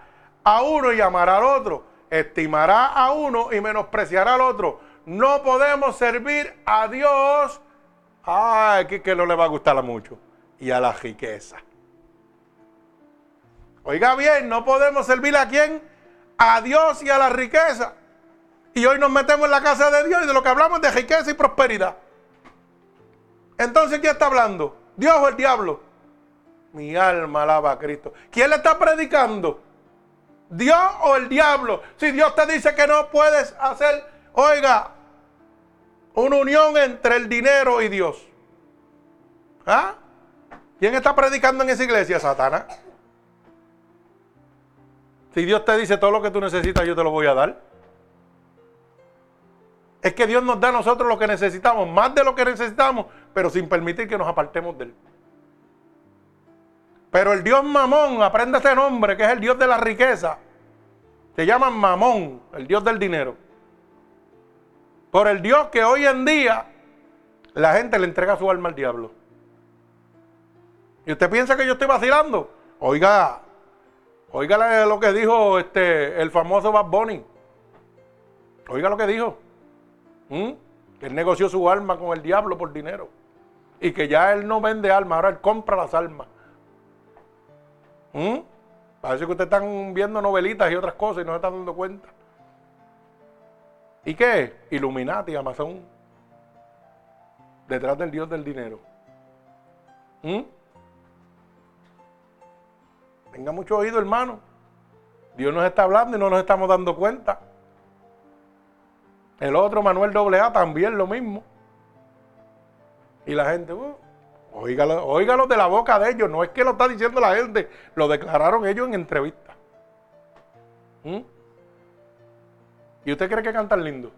a uno y amará al otro. Estimará a uno y menospreciará al otro no podemos servir a Dios, ay, que, no le va a gustar mucho, y a la riqueza. Oiga bien, no podemos servir a quién? A Dios y a la riqueza. Y hoy nos metemos en la casa de Dios y de lo que hablamos de riqueza y prosperidad. Entonces, ¿quién está hablando? ¿Dios o el diablo? Mi alma alaba a Cristo. ¿Quién le está predicando? ¿Dios o el diablo? Si Dios te dice que no puedes hacer, oiga, una unión entre el dinero y Dios. ¿Ah? ¿Quién está predicando en esa iglesia? Satanás. Si Dios te dice todo lo que tú necesitas, yo te lo voy a dar. Es que Dios nos da a nosotros lo que necesitamos, más de lo que necesitamos, pero sin permitir que nos apartemos de Él. Pero el Dios Mamón, aprende ese nombre, que es el Dios de la riqueza. Se llama Mamón, el Dios del dinero. Por el Dios que hoy en día la gente le entrega su alma al diablo. ¿Y usted piensa que yo estoy vacilando? Oiga, oiga lo que dijo este, el famoso Bad Bunny. Oiga lo que dijo. ¿Mm? Que él negoció su alma con el diablo por dinero. Y que ya él no vende alma, ahora él compra las almas. ¿Mm? Parece que ustedes están viendo novelitas y otras cosas y no se están dando cuenta. ¿Y qué? Illuminati, Amazon. Detrás del Dios del dinero. ¿Mm? Tenga mucho oído, hermano. Dios nos está hablando y no nos estamos dando cuenta. El otro, Manuel AA, también lo mismo. Y la gente, uh, óigalo, de la boca de ellos. No es que lo está diciendo la gente, lo declararon ellos en entrevista. ¿Mm? ¿Y usted cree que cantan lindo?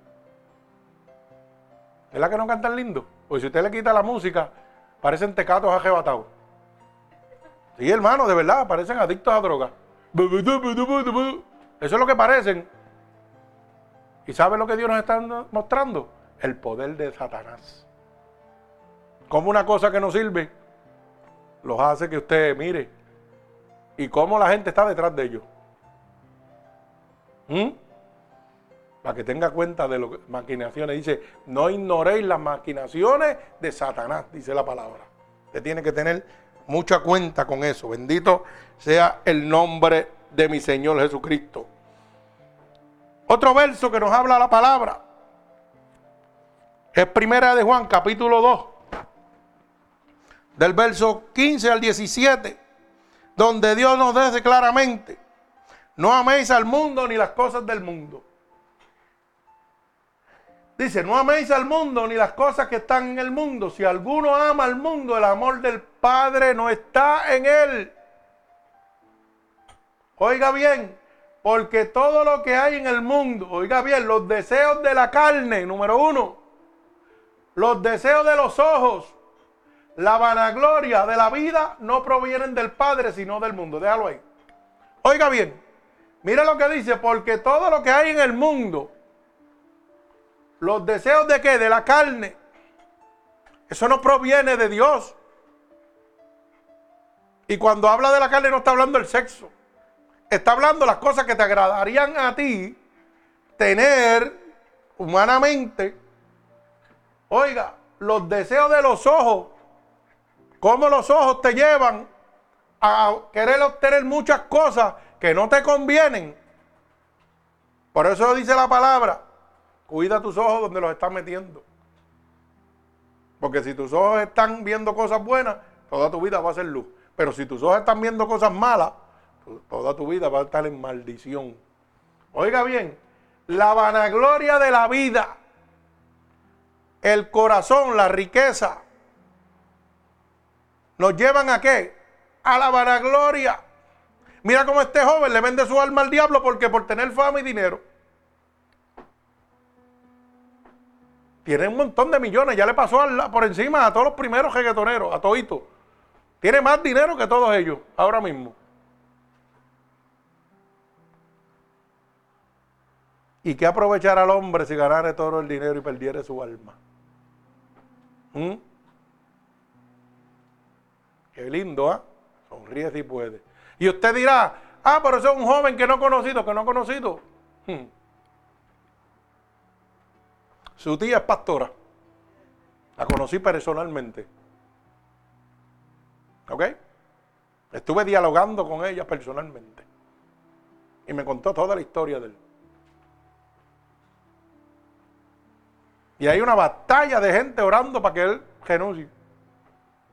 ¿Es la que no cantan lindo? Pues si usted le quita la música, parecen tecatos arrebatados. Sí, hermano, de verdad, parecen adictos a droga. Eso es lo que parecen. ¿Y sabe lo que Dios nos está mostrando? El poder de Satanás. Como una cosa que no sirve los hace que usted mire. Y cómo la gente está detrás de ellos. ¿Mm? Para que tenga cuenta de las maquinaciones. Dice, no ignoréis las maquinaciones de Satanás, dice la palabra. Usted tiene que tener mucha cuenta con eso. Bendito sea el nombre de mi Señor Jesucristo. Otro verso que nos habla la palabra es Primera de Juan, capítulo 2, del verso 15 al 17, donde Dios nos dice claramente, no améis al mundo ni las cosas del mundo. Dice, no améis al mundo ni las cosas que están en el mundo. Si alguno ama al mundo, el amor del Padre no está en él. Oiga bien, porque todo lo que hay en el mundo, oiga bien, los deseos de la carne, número uno, los deseos de los ojos, la vanagloria de la vida no provienen del Padre, sino del mundo. Déjalo ahí. Oiga bien, mira lo que dice, porque todo lo que hay en el mundo, los deseos de qué? De la carne, eso no proviene de Dios. Y cuando habla de la carne no está hablando del sexo está hablando las cosas que te agradarían a ti tener humanamente. Oiga, los deseos de los ojos, cómo los ojos te llevan a querer obtener muchas cosas que no te convienen. Por eso dice la palabra, cuida tus ojos donde los estás metiendo. Porque si tus ojos están viendo cosas buenas, toda tu vida va a ser luz. Pero si tus ojos están viendo cosas malas, toda tu vida va a estar en maldición. Oiga bien, la vanagloria de la vida, el corazón, la riqueza, nos llevan a qué? A la vanagloria. Mira cómo este joven le vende su alma al diablo porque por tener fama y dinero. Tiene un montón de millones, ya le pasó por encima a todos los primeros reggaetoneros, a todito. Tiene más dinero que todos ellos, ahora mismo. ¿Y qué aprovechar al hombre si ganare todo el dinero y perdiere su alma? ¿Mm? Qué lindo, ¿ah? Sonríe si puede. Y usted dirá, ah, pero ese es un joven que no ha conocido, que no ha conocido. Hmm. Su tía es pastora. La conocí personalmente. ¿Ok? Estuve dialogando con ella personalmente. Y me contó toda la historia de él. Y hay una batalla de gente orando para que él renuncie.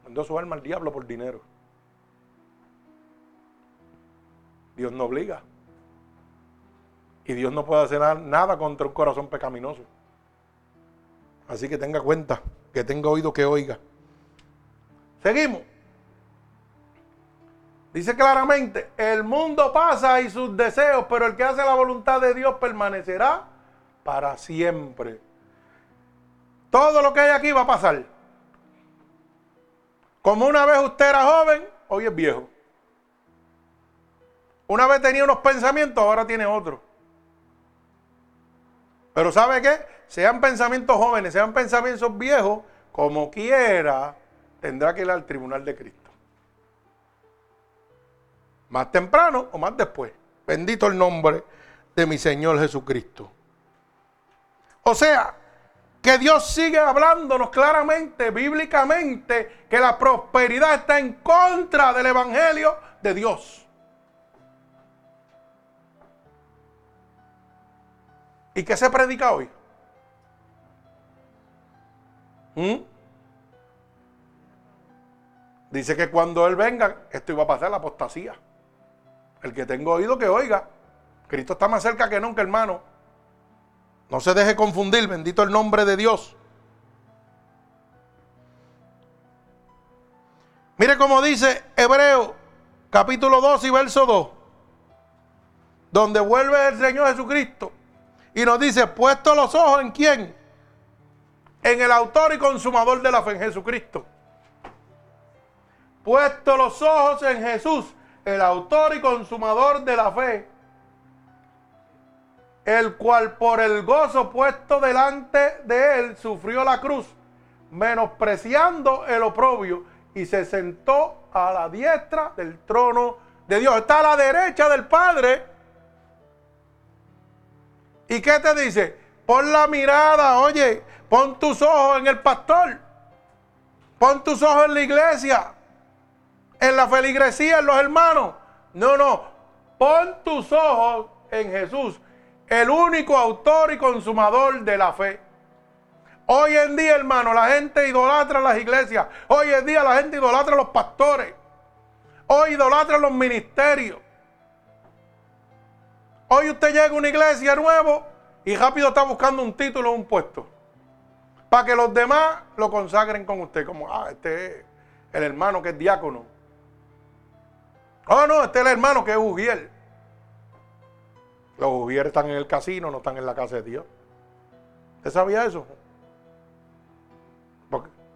Mandó su alma al diablo por dinero. Dios no obliga. Y Dios no puede hacer nada contra un corazón pecaminoso. Así que tenga cuenta, que tenga oído que oiga. Seguimos. Dice claramente, el mundo pasa y sus deseos, pero el que hace la voluntad de Dios permanecerá para siempre. Todo lo que hay aquí va a pasar. Como una vez usted era joven, hoy es viejo. Una vez tenía unos pensamientos, ahora tiene otros. Pero ¿sabe qué? Sean pensamientos jóvenes, sean pensamientos viejos, como quiera, tendrá que ir al tribunal de Cristo. Más temprano o más después. Bendito el nombre de mi Señor Jesucristo. O sea, que Dios sigue hablándonos claramente, bíblicamente, que la prosperidad está en contra del Evangelio de Dios. ¿Y qué se predica hoy? ¿Mm? Dice que cuando Él venga, esto iba a pasar la apostasía. El que tengo oído que oiga. Cristo está más cerca que nunca, hermano. No se deje confundir, bendito el nombre de Dios. Mire cómo dice Hebreo capítulo 2 y verso 2, donde vuelve el Señor Jesucristo y nos dice, puesto los ojos en quién? En el autor y consumador de la fe, en Jesucristo. Puesto los ojos en Jesús, el autor y consumador de la fe, el cual por el gozo puesto delante de él sufrió la cruz, menospreciando el oprobio, y se sentó a la diestra del trono de Dios. Está a la derecha del Padre ¿Y qué te dice? Pon la mirada, oye, pon tus ojos en el pastor. Pon tus ojos en la iglesia, en la feligresía, en los hermanos. No, no. Pon tus ojos en Jesús, el único autor y consumador de la fe. Hoy en día, hermano, la gente idolatra las iglesias. Hoy en día la gente idolatra los pastores. Hoy idolatra los ministerios. Hoy usted llega a una iglesia nuevo y rápido está buscando un título o un puesto. Para que los demás lo consagren con usted. Como, ah, este es el hermano que es diácono. Oh, no, este es el hermano que es Ujiel. Los Ujiel están en el casino, no están en la casa de Dios. ¿Usted sabía eso?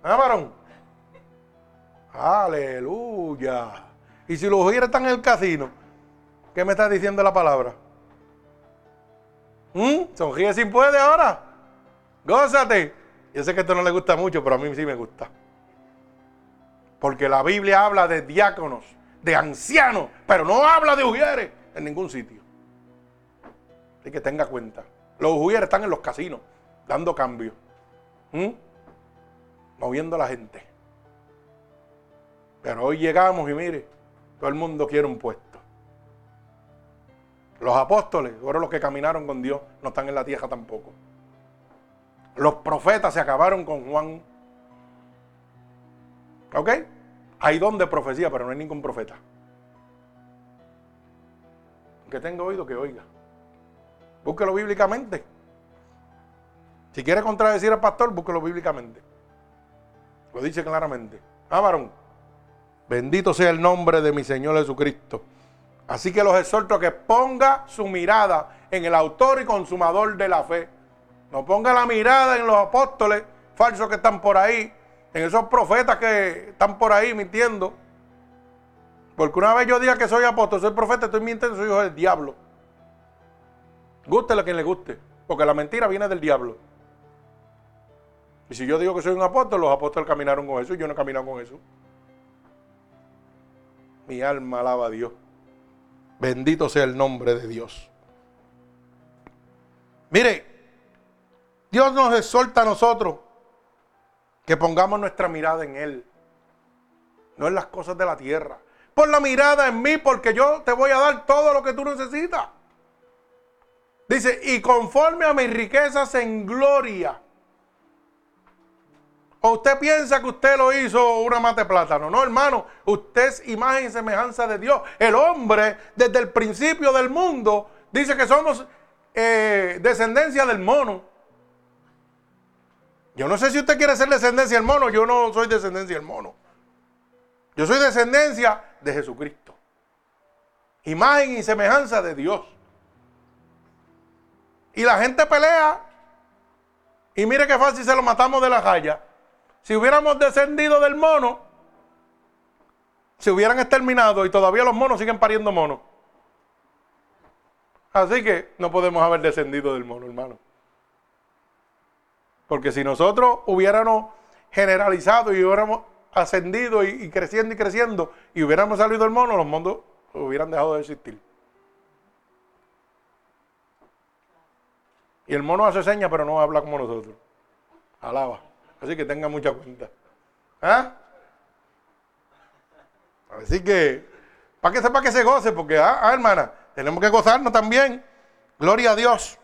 ¿Ah, varón? Aleluya. Y si los Ujiel están en el casino, ¿qué me está diciendo la palabra? ¿Mm? Sonríe si puede ahora. Gózate. Yo sé que esto no le gusta mucho, pero a mí sí me gusta. Porque la Biblia habla de diáconos, de ancianos, pero no habla de ujieres en ningún sitio. Así que tenga cuenta. Los ujieres están en los casinos, dando cambio. ¿Mm? Moviendo a la gente. Pero hoy llegamos y mire, todo el mundo quiere un puesto. Los apóstoles, ahora los que caminaron con Dios, no están en la tierra tampoco. Los profetas se acabaron con Juan. ¿Ok? Hay don de profecía, pero no hay ningún profeta. Que tenga oído, que oiga. Búsquelo bíblicamente. Si quiere contradecir al pastor, búsquelo bíblicamente. Lo dice claramente. Ah, varón. Bendito sea el nombre de mi Señor Jesucristo. Así que los exhorto a que ponga su mirada en el autor y consumador de la fe. No ponga la mirada en los apóstoles falsos que están por ahí, en esos profetas que están por ahí mintiendo. Porque una vez yo diga que soy apóstol, soy profeta, estoy mintiendo, soy hijo del diablo. Gústele a quien le guste, porque la mentira viene del diablo. Y si yo digo que soy un apóstol, los apóstoles caminaron con eso y yo no he caminado con eso. Mi alma alaba a Dios. Bendito sea el nombre de Dios. Mire, Dios nos exhorta a nosotros que pongamos nuestra mirada en Él, no en las cosas de la tierra. Pon la mirada en mí porque yo te voy a dar todo lo que tú necesitas. Dice, y conforme a mis riquezas en gloria ¿O usted piensa que usted lo hizo una mate plátano? No, hermano. Usted es imagen y semejanza de Dios. El hombre, desde el principio del mundo, dice que somos eh, descendencia del mono. Yo no sé si usted quiere ser descendencia del mono. Yo no soy descendencia del mono. Yo soy descendencia de Jesucristo. Imagen y semejanza de Dios. Y la gente pelea. Y mire qué fácil se lo matamos de la raya. Si hubiéramos descendido del mono, se hubieran exterminado y todavía los monos siguen pariendo monos. Así que no podemos haber descendido del mono, hermano. Porque si nosotros hubiéramos generalizado y hubiéramos ascendido y, creciendo y creciendo y hubiéramos salido del mono, los monos hubieran dejado de existir. Y el mono hace señas, pero no habla como nosotros. Alaba. Así que tenga mucha cuenta. ¿Ah? Así que, para que sepa que se goce, porque, ah, ah, hermana, tenemos que gozarnos también. Gloria a Dios.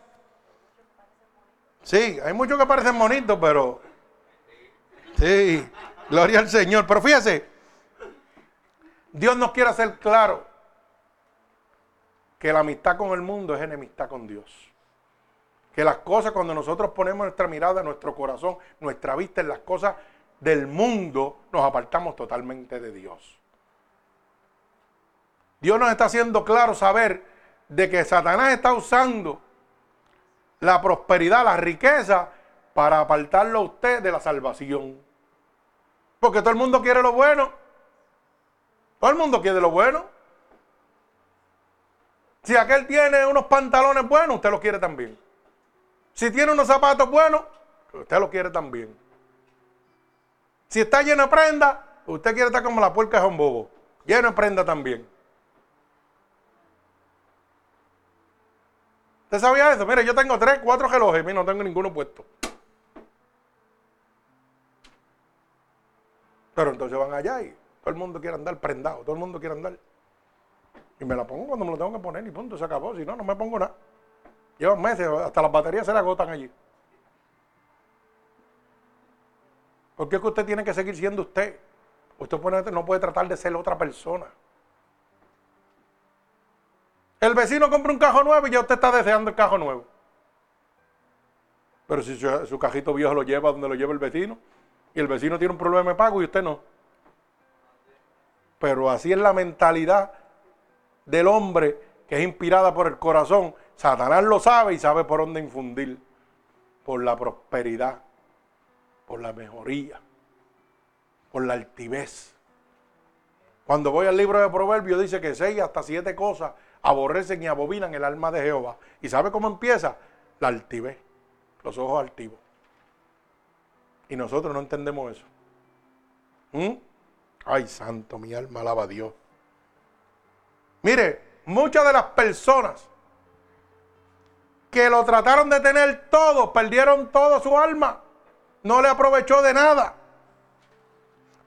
Sí, hay muchos que parecen bonitos, pero. Sí, gloria al Señor. Pero fíjese, Dios nos quiere hacer claro que la amistad con el mundo es enemistad con Dios. Que las cosas, cuando nosotros ponemos nuestra mirada, nuestro corazón, nuestra vista en las cosas del mundo, nos apartamos totalmente de Dios. Dios nos está haciendo claro saber de que Satanás está usando la prosperidad, la riqueza, para apartarlo a usted de la salvación. Porque todo el mundo quiere lo bueno. Todo el mundo quiere lo bueno. Si aquel tiene unos pantalones buenos, usted los quiere también. Si tiene unos zapatos buenos, usted los quiere también. Si está lleno de prenda, usted quiere estar como la puerca de un bobo. Lleno de prenda también. ¿Usted sabía eso? Mire, yo tengo tres, cuatro relojes y no tengo ninguno puesto. Pero entonces van allá y todo el mundo quiere andar prendado, todo el mundo quiere andar. Y me la pongo cuando me lo tengo que poner y punto, se acabó. Si no, no me pongo nada. Llevan meses, hasta las baterías se le agotan allí. ¿Por qué es que usted tiene que seguir siendo usted? Usted no puede tratar de ser otra persona. El vecino compra un cajo nuevo y ya usted está deseando el cajo nuevo. Pero si su, cajito viejo lo lleva donde lo lleva el vecino y el vecino tiene un problema de pago y usted no. Pero así es la mentalidad del hombre que es inspirada por el corazón. Satanás lo sabe y sabe por dónde infundir. Por la prosperidad, por la mejoría, por la altivez. Cuando voy al libro de Proverbios dice que seis hasta siete cosas aborrecen y abominan el alma de Jehová. ¿Y sabe cómo empieza? La altivez, los ojos altivos. Y nosotros no entendemos eso. ¿Mm? Ay, santo, mi alma alaba a Dios. Mire, muchas de las personas que lo trataron de tener todo, perdieron todo su alma. No le aprovechó de nada.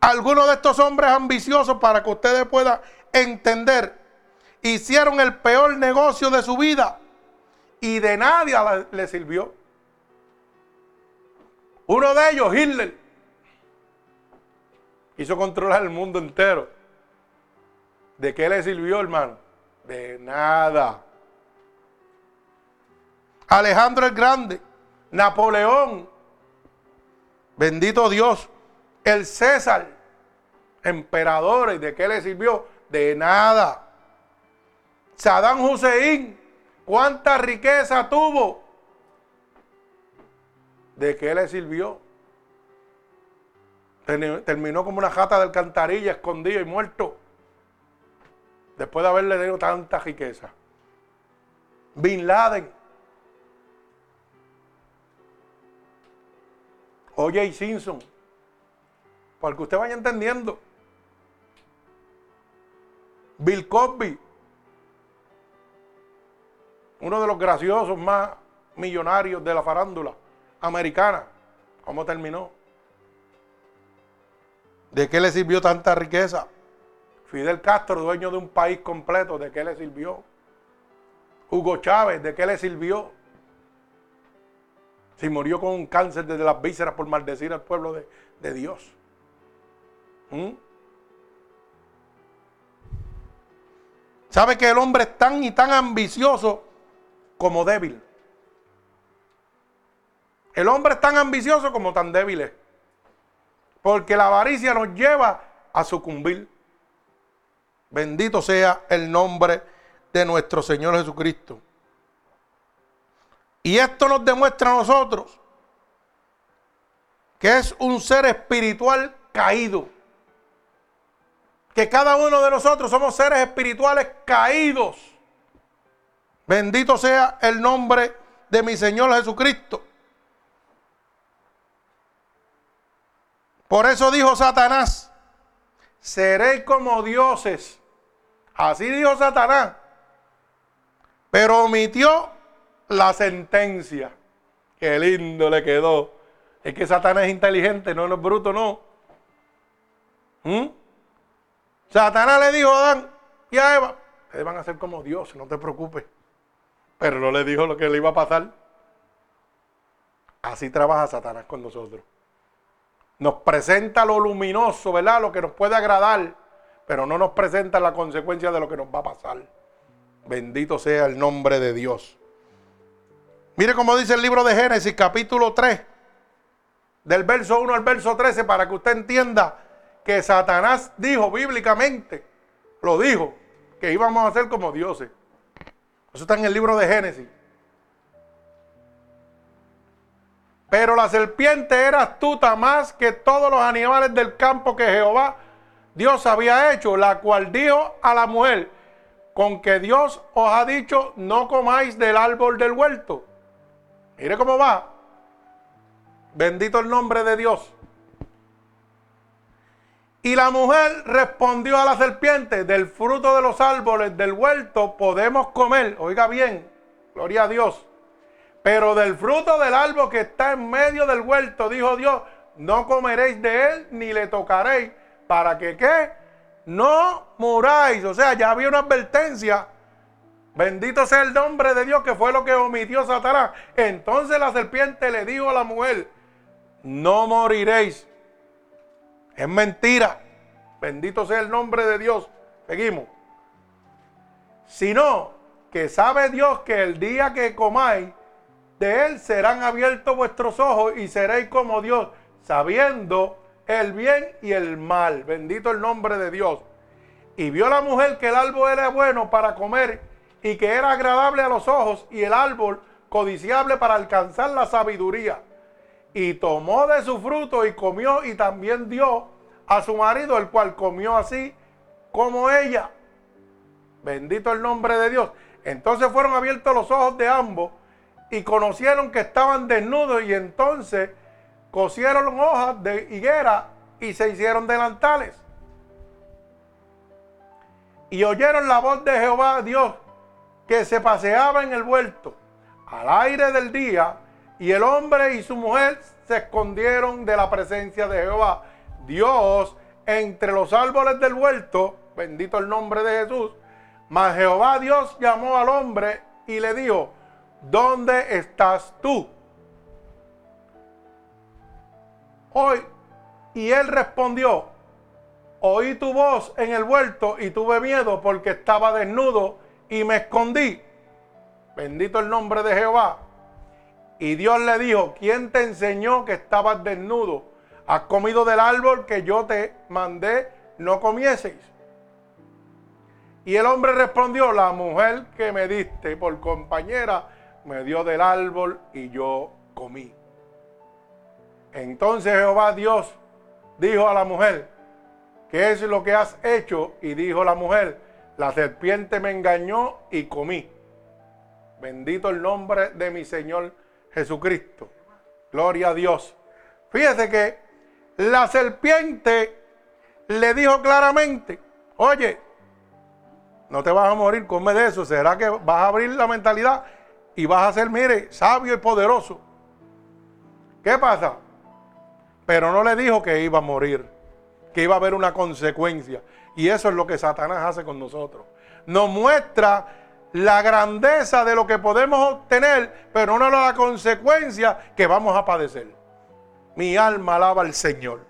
Algunos de estos hombres ambiciosos, para que ustedes puedan entender, hicieron el peor negocio de su vida y de nadie le sirvió. Uno de ellos, Hitler, hizo controlar el mundo entero. ¿De qué le sirvió, hermano? De nada. Alejandro el Grande, Napoleón, bendito Dios, el César, emperadores, ¿de qué le sirvió? De nada. Saddam Hussein, ¿cuánta riqueza tuvo? ¿De qué le sirvió? Terminó como una jata de alcantarilla, escondido y muerto. Después de haberle dado tanta riqueza. Bin Laden. O.J. Simpson. Para que usted vaya entendiendo. Bill Cosby uno de los graciosos más millonarios de la farándula americana. ¿Cómo terminó? ¿De qué le sirvió tanta riqueza? Fidel Castro, dueño de un país completo, ¿de qué le sirvió? Hugo Chávez, ¿de qué le sirvió? Si murió con un cáncer desde las vísceras por maldecir al pueblo de, Dios. ¿Mm? ¿Sabe que el hombre es tan y tan ambicioso como débil. El hombre es tan ambicioso como tan débil es. Porque la avaricia nos lleva a sucumbir. Bendito sea el nombre de nuestro Señor Jesucristo. Y esto nos demuestra a nosotros que es un ser espiritual caído. Que cada uno de nosotros somos seres espirituales caídos. Bendito sea el nombre de mi Señor Jesucristo. Por eso dijo Satanás, seréis como dioses. Así dijo Satanás. Pero omitió la sentencia. Qué lindo le quedó. Es que Satanás es inteligente, no, es bruto, no. ¿Mm? Satanás le dijo a Adán y a Eva, ustedes van a ser como Dios, no te preocupes. Pero no le dijo lo que le iba a pasar. Así trabaja Satanás con nosotros. Nos presenta lo luminoso, ¿verdad? Lo que nos puede agradar, pero no nos presenta la consecuencia de lo que nos va a pasar. Bendito sea el nombre de Dios. Mire cómo dice el libro de Génesis, capítulo 3, del verso 1 al verso 13, para que usted entienda que Satanás dijo bíblicamente, lo dijo, que íbamos a ser como dioses. Eso está en el libro de Génesis. Pero la serpiente era astuta más que todos los animales del campo que Jehová Dios había hecho, la cual dijo a la mujer, con que Dios os ha dicho, no comáis del árbol del huerto. Mire cómo va. Bendito el nombre de Dios. Y la mujer respondió a la serpiente, del fruto de los árboles del huerto podemos comer. Oiga bien, gloria a Dios. Pero del fruto del árbol que está en medio del huerto, dijo Dios, no comeréis de él ni le tocaréis, para que qué? No muráis. O sea, ya había una advertencia. Bendito sea el nombre de Dios que fue lo que omitió Satanás. Entonces la serpiente le dijo a la mujer, no moriréis. Es mentira. Bendito sea el nombre de Dios. Seguimos. Sino que sabe Dios que el día que comáis de él serán abiertos vuestros ojos y seréis como Dios, sabiendo el bien y el mal. Bendito el nombre de Dios. Y vio la mujer que el árbol era bueno para comer y que era agradable a los ojos y el árbol codiciable para alcanzar la sabiduría y tomó de su fruto y comió y también dio a su marido, el cual comió así como ella. Bendito el nombre de Dios. Entonces fueron abiertos los ojos de ambos y conocieron que estaban desnudos y entonces cosieron hojas de higuera y se hicieron delantales. Y oyeron la voz de Jehová Dios que se paseaba en el huerto al aire del día y el hombre y su mujer se escondieron de la presencia de Jehová. Dios entre los árboles del huerto, bendito el nombre de Jesús. Mas Jehová Dios llamó al hombre y le dijo, ¿dónde estás tú? Hoy, y él respondió, oí tu voz en el huerto y tuve miedo porque estaba desnudo y me escondí. Bendito el nombre de Jehová. Y Dios le dijo, ¿quién te enseñó que estabas desnudo? ¿Has comido del árbol que yo te mandé no comieseis? Y el hombre respondió, la mujer que me diste por compañera me dio del árbol y yo comí. Entonces Jehová Dios dijo a la mujer, ¿qué es lo que has hecho? Y dijo la mujer, la serpiente me engañó y comí. Bendito el nombre de mi Señor Jesucristo. Gloria a Dios. Fíjese que la serpiente le dijo claramente, oye, no te vas a morir, come de eso. ¿Será que vas a abrir la mentalidad y vas a ser, mire, sabio y poderoso? ¿Qué pasa? Pero no le dijo que iba a morir, que iba a haber una consecuencia. Y eso es lo que Satanás hace con nosotros. Nos muestra la grandeza de lo que podemos obtener, pero no la consecuencia que vamos a padecer. Mi alma alaba al Señor.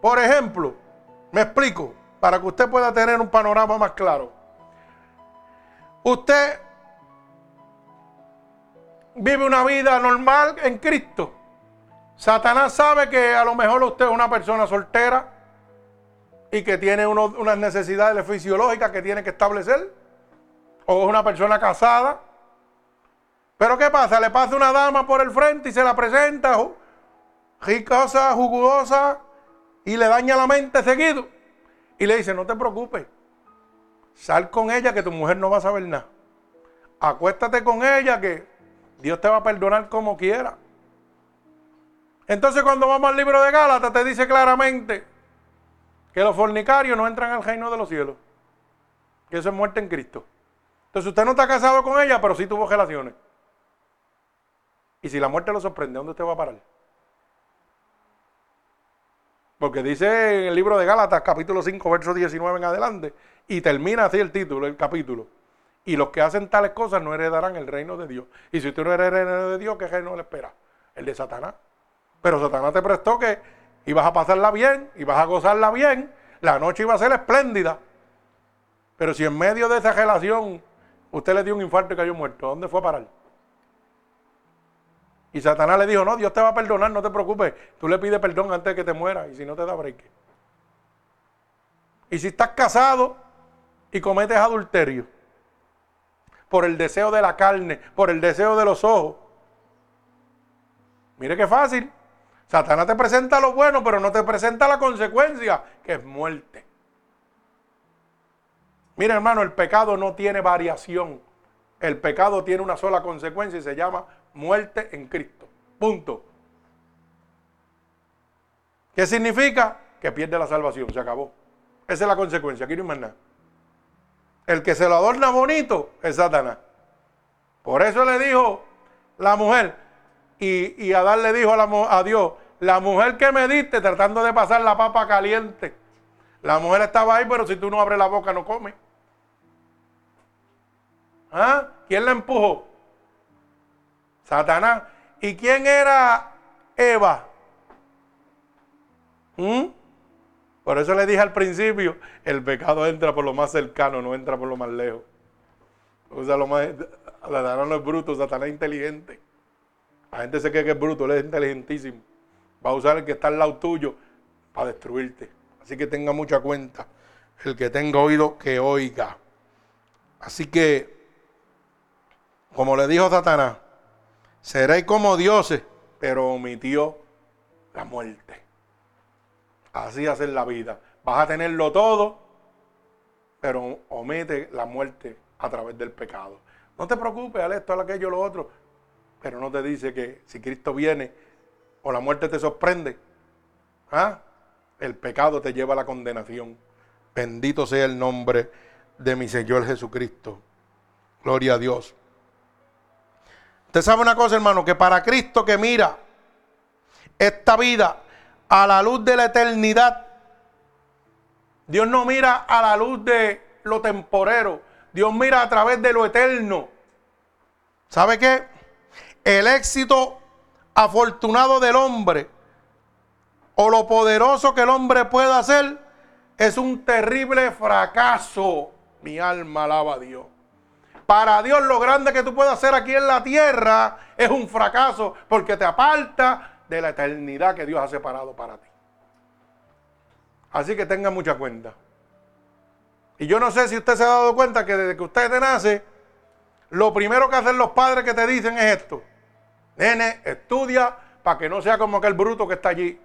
Por ejemplo, me explico, para que usted pueda tener un panorama más claro. Usted vive una vida normal en Cristo. Satanás sabe que a lo mejor usted es una persona soltera y que tiene unas necesidades fisiológicas que tiene que establecer o es una persona casada. Pero ¿qué pasa? Le pasa una dama por el frente y se la presenta, ricosa, jugosa, y le daña la mente seguido. Y le dice, no te preocupes, sal con ella que tu mujer no va a saber nada. Acuéstate con ella que Dios te va a perdonar como quiera. Entonces cuando vamos al libro de Gálatas te dice claramente que los fornicarios no entran al reino de los cielos. Que eso es muerte en Cristo. Entonces usted no está casado con ella, pero sí tuvo relaciones. Y si la muerte lo sorprende, ¿dónde usted va a parar? Porque dice en el libro de Gálatas, capítulo 5, verso 19 en adelante, y termina así el título, el capítulo. Y los que hacen tales cosas no heredarán el reino de Dios. Y si usted no hereda el reino de Dios, ¿qué reino le espera? El de Satanás. Pero Satanás te prestó que ibas a pasarla bien, ibas a gozarla bien, la noche iba a ser espléndida. Pero si en medio de esa relación usted le dio un infarto y cayó muerto, ¿dónde fue a parar? Y Satanás le dijo, no, Dios te va a perdonar, no te preocupes. Tú le pides perdón antes de que te mueras y si no te da break. Y si estás casado y cometes adulterio por el deseo de la carne, por el deseo de los ojos, mire qué fácil. Satanás te presenta lo bueno, pero no te presenta la consecuencia, que es muerte. Mira hermano, el pecado no tiene variación. El pecado tiene una sola consecuencia y se llama muerte en Cristo. Punto. ¿Qué significa? Que pierde la salvación, se acabó. Esa es la consecuencia, aquí no hay más nada. El que se lo adorna bonito es Satanás. Por eso le dijo la mujer, y, Adán le dijo a Dios, la mujer que me diste tratando de pasar la papa caliente. La mujer estaba ahí, pero si tú no abres la boca no come. ¿Ah? ¿Quién la empujó? Satanás. ¿Y quién era Eva? ¿Mm? Por eso le dije al principio, el pecado entra por lo más cercano, no entra por lo más lejos. O sea, lo más, Satanás no es bruto, Satanás es inteligente. La gente se cree que es bruto, él es inteligentísimo. Va a usar el que está al lado tuyo para destruirte. Así que tenga mucha cuenta. El que tenga oído, que oiga. Así que, como le dijo Satanás, seréis como dioses, pero omitió la muerte. Así hace la vida. Vas a tenerlo todo, pero omite la muerte a través del pecado. No te preocupes, al esto, al aquello, lo otro. Pero no te dice que si Cristo viene, o la muerte te sorprende, ¿ah? el pecado te lleva a la condenación. Bendito sea el nombre de mi Señor Jesucristo. Gloria a Dios. Usted sabe una cosa, hermano, que para Cristo que mira esta vida a la luz de la eternidad, Dios no mira a la luz de lo temporero, Dios mira a través de lo eterno. ¿Sabe qué? El éxito afortunado del hombre o lo poderoso que el hombre pueda hacer es un terrible fracaso. Mi alma alaba a Dios. Para Dios lo grande que tú puedas hacer aquí en la tierra es un fracaso porque te aparta de la eternidad que Dios ha separado para ti. Así que tenga mucha cuenta. Y yo no sé si usted se ha dado cuenta que desde que usted te nace, lo primero que hacen los padres que te dicen es esto. Nene, estudia para que no sea como aquel bruto que está allí.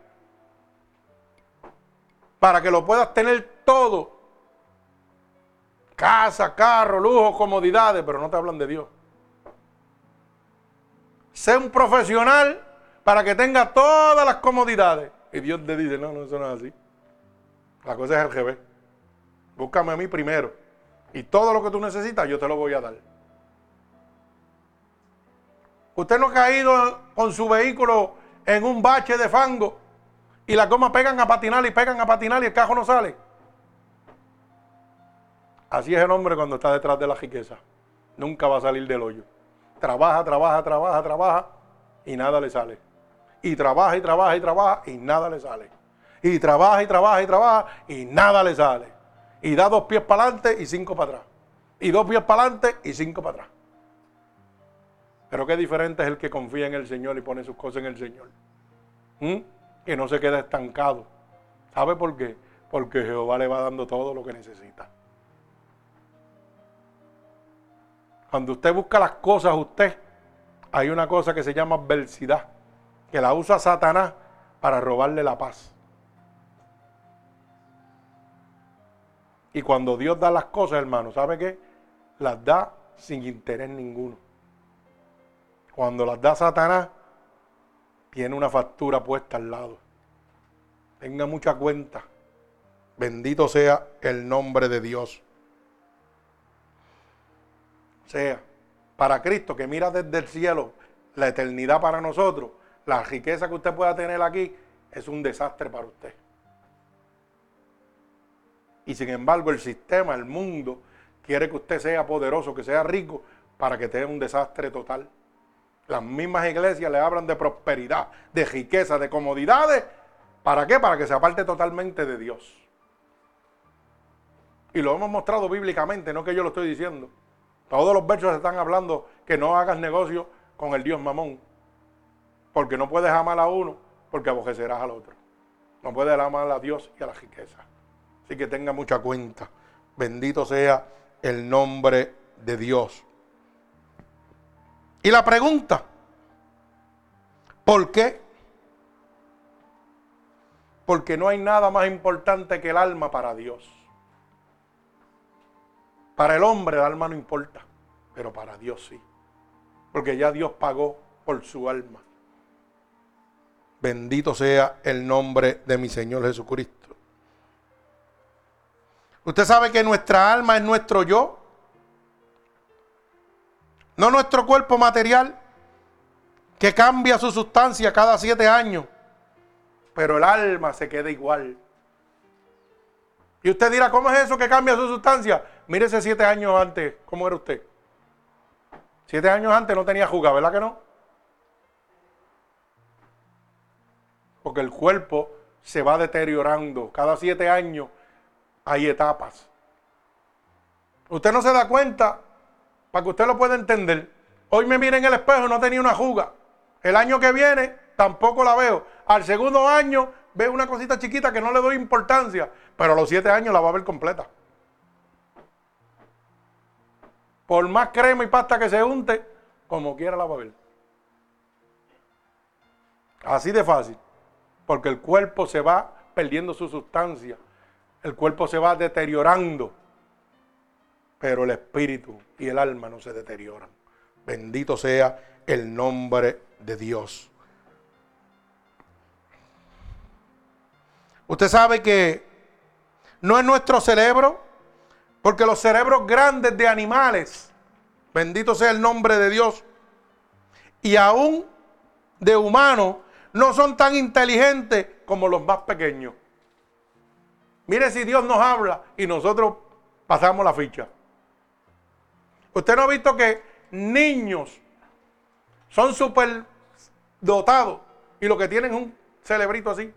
Para que lo puedas tener todo. Casa, carro, lujo, comodidades, pero no te hablan de Dios. Sé un profesional para que tenga todas las comodidades. Y Dios te dice, no, no, eso no es así. La cosa es el GB. Búscame a mí primero. Y todo lo que tú necesitas, yo te lo voy a dar. Usted no ha caído con su vehículo en un bache de fango y las gomas pegan a patinar y pegan a patinar y el cajo no sale. Así es el hombre cuando está detrás de la riqueza. Nunca va a salir del hoyo. Trabaja, trabaja, trabaja, trabaja y nada le sale. Y trabaja y trabaja y trabaja y nada le sale. Y trabaja y trabaja y trabaja y nada le sale. Y da dos pies para adelante y cinco para atrás. Y dos pies para adelante y cinco para atrás. Pero qué diferente es el que confía en el Señor y pone sus cosas en el Señor. ¿Mm? Que no se queda estancado. ¿Sabe por qué? Porque Jehová le va dando todo lo que necesita. Cuando usted busca las cosas, usted, hay una cosa que se llama adversidad, que la usa Satanás para robarle la paz. Y cuando Dios da las cosas, hermano, ¿sabe qué? Las da sin interés ninguno. Cuando las da Satanás, tiene una factura puesta al lado. Tenga mucha cuenta. Bendito sea el nombre de Dios. O sea, para Cristo que mira desde el cielo la eternidad para nosotros, la riqueza que usted pueda tener aquí es un desastre para usted. Y sin embargo el sistema, el mundo, quiere que usted sea poderoso, que sea rico, para que tenga un desastre total. Las mismas iglesias le hablan de prosperidad, de riqueza, de comodidades. ¿Para qué? Para que se aparte totalmente de Dios. Y lo hemos mostrado bíblicamente, no que yo lo estoy diciendo. Todos los versos están hablando que no hagas negocio con el Dios mamón. Porque no puedes amar a uno porque aborrecerás al otro. No puedes amar a Dios y a la riqueza. Así que tenga mucha cuenta. Bendito sea el nombre de Dios. Y la pregunta, ¿por qué? Porque no hay nada más importante que el alma para Dios. Para el hombre el alma no importa, pero para Dios sí. Porque ya Dios pagó por su alma. Bendito sea el nombre de mi Señor Jesucristo. Usted sabe que nuestra alma es nuestro yo. No nuestro cuerpo material, que cambia su sustancia cada siete años, pero el alma se queda igual. Y usted dirá, ¿cómo es eso que cambia su sustancia? Mírese siete años antes, ¿cómo era usted? Siete años antes no tenía juga, ¿verdad que no? Porque el cuerpo se va deteriorando. Cada siete años hay etapas. Usted no se da cuenta para que usted lo pueda entender. Hoy me mire en el espejo no tenía una juga. El año que viene tampoco la veo. Al segundo año veo una cosita chiquita que no le doy importancia, pero a los siete años la va a ver completa. Por más crema y pasta que se unte, como quiera la va a ver. Así de fácil. Porque el cuerpo se va perdiendo su sustancia. El cuerpo se va deteriorando pero el espíritu y el alma no se deterioran. Bendito sea el nombre de Dios. Usted sabe que no es nuestro cerebro, porque los cerebros grandes de animales, bendito sea el nombre de Dios, y aún de humanos, no son tan inteligentes como los más pequeños. Mire si Dios nos habla y nosotros pasamos la ficha. Usted no ha visto que niños son súper dotados y lo que tienen es un celebrito así.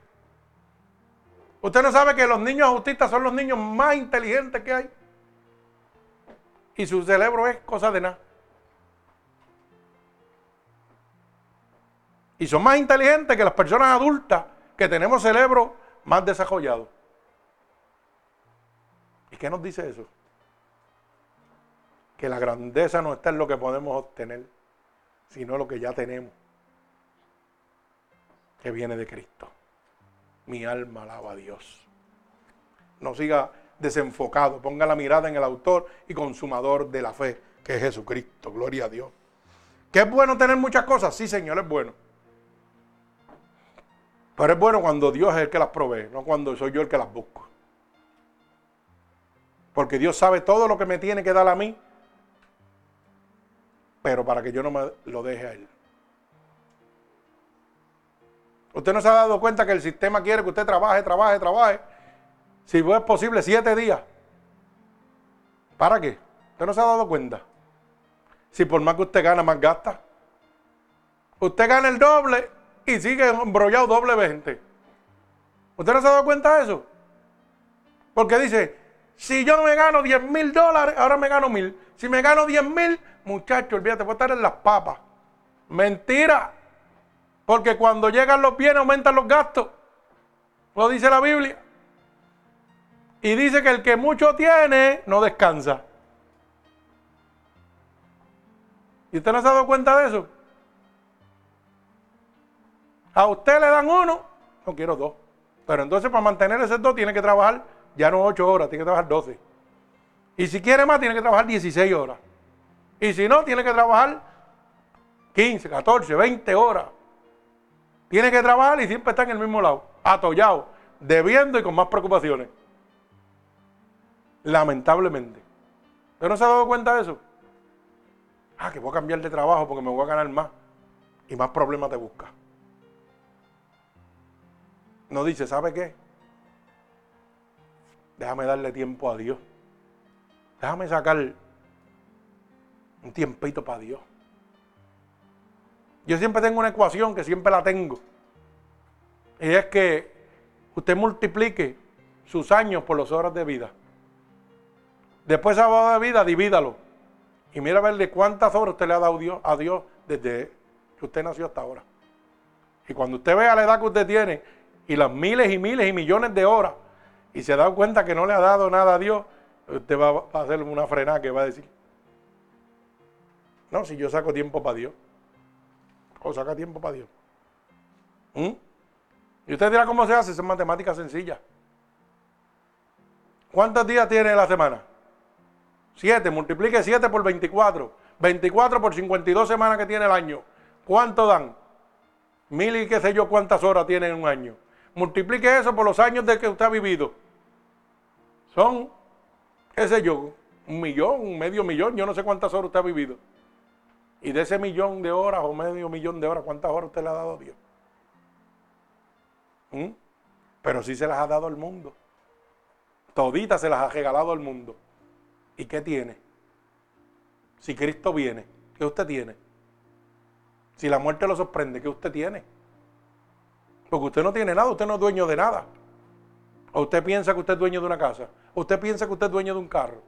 Usted no sabe que los niños autistas son los niños más inteligentes que hay. Y su cerebro es cosa de nada. Y son más inteligentes que las personas adultas que tenemos cerebro más desarrollado. ¿Y qué nos dice eso? Que la grandeza no está en lo que podemos obtener, sino lo que ya tenemos, que viene de Cristo. Mi alma alaba a Dios. No siga desenfocado, ponga la mirada en el autor y consumador de la fe, que es Jesucristo. Gloria a Dios. ¿Que es bueno tener muchas cosas? Sí, Señor, es bueno. Pero es bueno cuando Dios es el que las provee, no cuando soy yo el que las busco. Porque Dios sabe todo lo que me tiene que dar a mí pero para que yo no me lo deje a él. Usted no se ha dado cuenta que el sistema quiere que usted trabaje, trabaje, trabaje. Si es posible, siete días. ¿Para qué? Usted no se ha dado cuenta. Si por más que usted gana, más gasta. Usted gana el doble y sigue embrollado doble gente. ¿Usted no se ha dado cuenta de eso? Porque dice, si yo no me gano 10 mil dólares, ahora me gano mil. Si me gano 10 mil, muchacho, olvídate, voy a estar en las papas. Mentira. Porque cuando llegan los bienes aumentan los gastos. Lo dice la Biblia. Y dice que el que mucho tiene no descansa. ¿Y usted no se ha dado cuenta de eso? A usted le dan uno, no quiero dos. Pero entonces para mantener ese dos tiene que trabajar ya no ocho horas, tiene que trabajar doce. Y si quiere más, tiene que trabajar 16 horas. Y si no, tiene que trabajar 15, 14, 20 horas. Tiene que trabajar y siempre está en el mismo lado, atollado, debiendo y con más preocupaciones. Lamentablemente. ¿Usted no se ha dado cuenta de eso? Ah, que voy a cambiar de trabajo porque me voy a ganar más. Y más problemas te busca. No dice, ¿sabe qué? Déjame darle tiempo a Dios. Déjame sacar un tiempito para Dios. Yo siempre tengo una ecuación que siempre la tengo. Y es que usted multiplique sus años por las horas de vida. Después de esa hora de vida, divídalo. Y mira a verle cuántas horas usted le ha dado a Dios desde que usted nació hasta ahora. Y cuando usted vea la edad que usted tiene y las miles y miles y millones de horas y se da cuenta que no le ha dado nada a Dios, usted va, a hacer una frenada que va a decir, no, si yo saco tiempo para Dios, o saca tiempo para Dios. ¿Mm? Y usted dirá cómo se hace, es matemática sencilla. ¿Cuántos días tiene la semana? Siete, multiplique 7 por 24. 24 por 52 semanas que tiene el año. ¿Cuánto dan? Mil y qué sé yo cuántas horas tiene en un año. Multiplique eso por los años de que usted ha vivido. Son, sé yo, un millón, medio millón, yo no sé cuántas horas usted ha vivido. Y de ese millón de horas o medio millón de horas, ¿cuántas horas usted le ha dado a Dios? ¿Mm? Pero sí se las ha dado al mundo. Toditas se las ha regalado al mundo. ¿Y qué tiene? Si Cristo viene, ¿qué usted tiene? Si la muerte lo sorprende, ¿qué usted tiene? Porque usted no tiene nada, usted no es dueño de nada. O usted piensa que usted es dueño de una casa. Usted piensa que usted es dueño de un carro.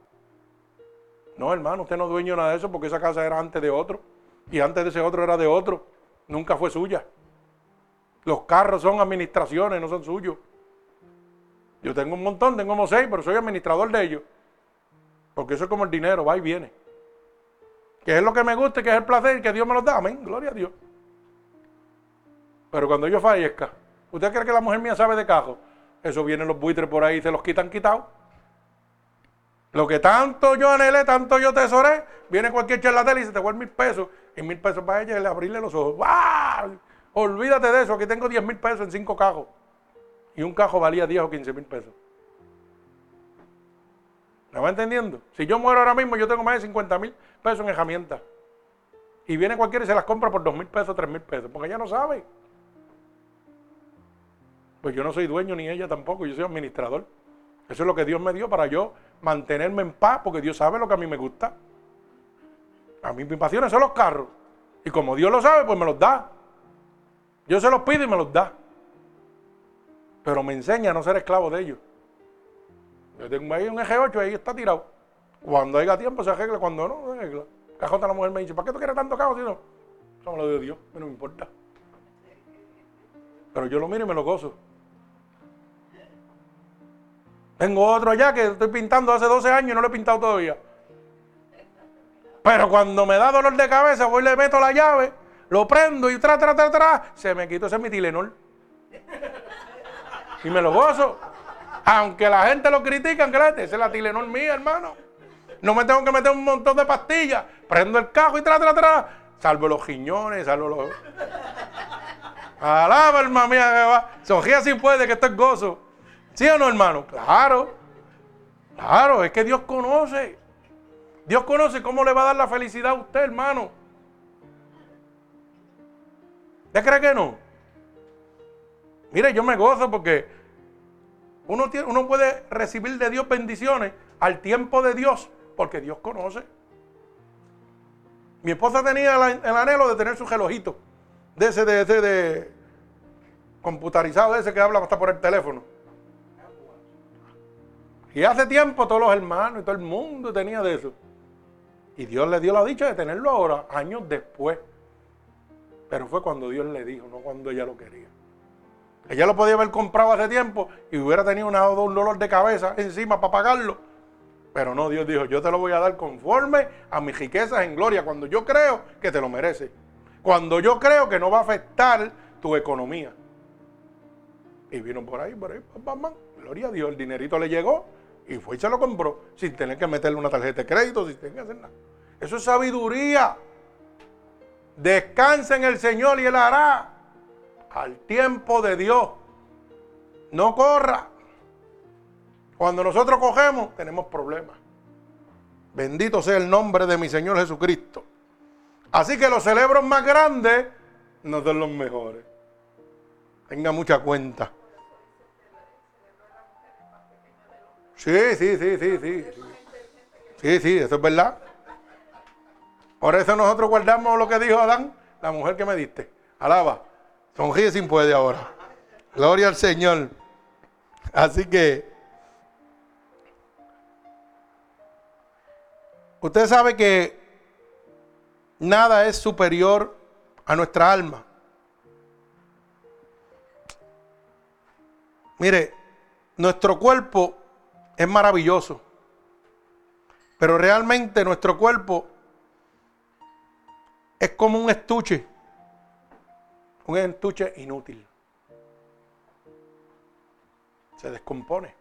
No, hermano, usted no es dueño de nada de eso porque esa casa era antes de otro. Y antes de ese otro era de otro. Nunca fue suya. Los carros son administraciones, no son suyos. Yo tengo un montón, tengo como seis, pero soy administrador de ellos. Porque eso es como el dinero, va y viene. Que es lo que me gusta, que es el placer, que Dios me lo da. Amén, gloria a Dios. Pero cuando yo fallezca, ¿usted cree que la mujer mía sabe de cajo? Eso vienen los buitres por ahí y se los quitan quitados. Lo que tanto yo anhelé, tanto yo tesoré, viene cualquier charlatán y se te vuelve mil pesos. Y mil pesos para ella le abrirle los ojos. ¡Wow! Olvídate de eso, aquí tengo 10 mil pesos en cinco cajos. Y un cajo valía 10 o 15 mil pesos. ¿Me va entendiendo? Si yo muero ahora mismo, yo tengo más de 50 mil pesos en herramientas. Y viene cualquiera y se las compra por 2 mil pesos, 3 mil pesos, porque ella no sabe. Pues yo no soy dueño ni ella tampoco, yo soy administrador. Eso es lo que Dios me dio para yo mantenerme en paz, porque Dios sabe lo que a mí me gusta. A mí mis pasiones son los carros. Y como Dios lo sabe, pues me los da. Yo se los pido y me los da. Pero me enseña a no ser esclavo de ellos. Yo tengo ahí un eje 8 ahí está tirado. Cuando haya tiempo se arregla, cuando no, se arregla. Cajota la mujer me dice, ¿para qué tú quieres tanto cajo si no? Eso me lo dio Dios, no me importa. Pero yo lo miro y me lo gozo. Tengo otro allá que estoy pintando hace 12 años y no lo he pintado todavía. Pero cuando me da dolor de cabeza, voy y le meto la llave, lo prendo y tra, tra, tra, tra, se me quitó ese mi Tilenol. Y me lo gozo. Aunque la gente lo critica, que esa es la Tilenol mía, hermano. No me tengo que meter un montón de pastillas. Prendo el cajo y tra, tra, tra. Salvo los giñones, salvo los. Alaba, hermano mía, Sogía si puede, que esto es gozo. ¿Sí o no, hermano? Claro. Claro, es que Dios conoce. Dios conoce cómo le va a dar la felicidad a usted, hermano. ¿Usted cree que no? Mire, yo me gozo porque uno, tiene, uno puede recibir de Dios bendiciones al tiempo de Dios, porque Dios conoce. Mi esposa tenía el, anhelo de tener su relojito, de ese, de ese, de computarizado, ese que habla hasta por el teléfono. Y hace tiempo todos los hermanos y todo el mundo tenía de eso. Y Dios le dio la dicha de tenerlo ahora, años después. Pero fue cuando Dios le dijo, no cuando ella lo quería. Ella lo podía haber comprado hace tiempo y hubiera tenido un dolor de cabeza encima para pagarlo. Pero no, Dios dijo, yo te lo voy a dar conforme a mis riquezas en gloria, cuando yo creo que te lo merece. Cuando yo creo que no va a afectar tu economía. Y vino por ahí, por ahí, mamá, gloria a Dios, el dinerito le llegó y fue y se lo compró sin tener que meterle una tarjeta de crédito, sin tener que hacer nada. Eso es sabiduría. Descansa en el Señor y Él hará al tiempo de Dios. No corra. Cuando nosotros cogemos, tenemos problemas. Bendito sea el nombre de mi Señor Jesucristo. Así que los celebros más grandes no son los mejores. Tenga mucha cuenta. Sí, sí, sí, sí, sí. Sí, sí, eso es verdad. Por eso nosotros guardamos lo que dijo Adán, la mujer que me diste. Alaba. Sonríe sin puede ahora. Gloria al Señor. Así que Usted sabe que nada es superior a nuestra alma. Mire, nuestro cuerpo es maravilloso, pero realmente nuestro cuerpo es como un estuche, un estuche inútil. Se descompone.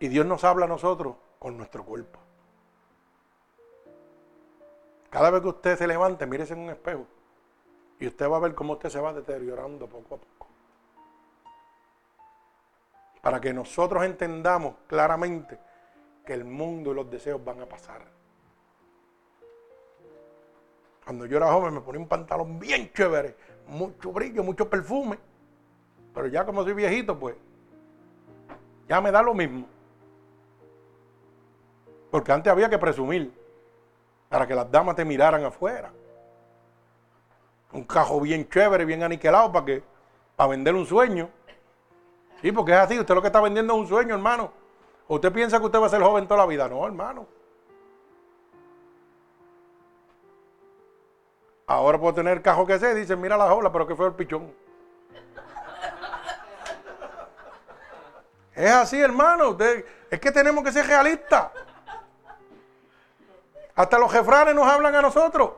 Y Dios nos habla a nosotros con nuestro cuerpo. Cada vez que usted se levante, mírese en un espejo. Y usted va a ver cómo usted se va deteriorando poco a poco. Para que nosotros entendamos claramente que el mundo y los deseos van a pasar. Cuando yo era joven me ponía un pantalón bien chévere, mucho brillo, mucho perfume. Pero ya como soy viejito, pues ya me da lo mismo. Porque antes había que presumir para que las damas te miraran afuera. Un cajo bien chévere, bien aniquilado para que para vender un sueño. Sí, porque es así, usted lo que está vendiendo es un sueño, hermano. usted piensa que usted va a ser joven toda la vida? No, hermano. Ahora puedo tener el cajo que sé, dice, mira la jola, pero que fue el pichón. [laughs] es así, hermano. es que tenemos que ser realistas. Hasta los jefranes nos hablan a nosotros.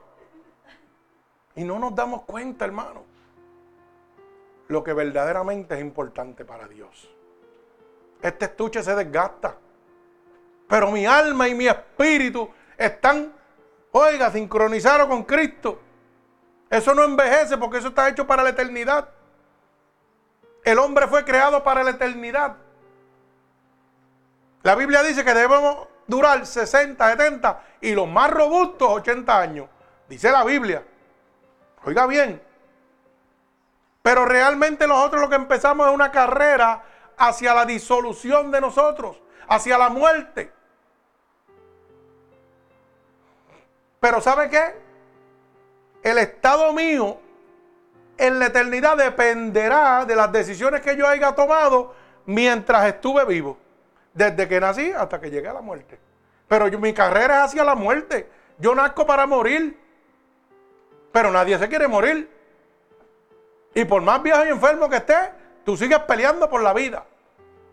Y no nos damos cuenta, hermano. Lo que verdaderamente es importante para Dios. Este estuche se desgasta. Pero mi alma y mi espíritu están, oiga, sincronizados con Cristo. Eso no envejece porque eso está hecho para la eternidad. El hombre fue creado para la eternidad. La Biblia dice que debemos durar 60, 70 y los más robustos 80 años. Dice la Biblia. Oiga bien. Pero realmente nosotros lo que empezamos es una carrera hacia la disolución de nosotros, hacia la muerte. Pero ¿sabe qué? El estado mío en la eternidad dependerá de las decisiones que yo haya tomado mientras estuve vivo. Desde que nací hasta que llegué a la muerte. Pero mi carrera es hacia la muerte. Yo nazco para morir. Pero nadie se quiere morir. Y por más viejo y enfermo que esté, tú sigues peleando por la vida.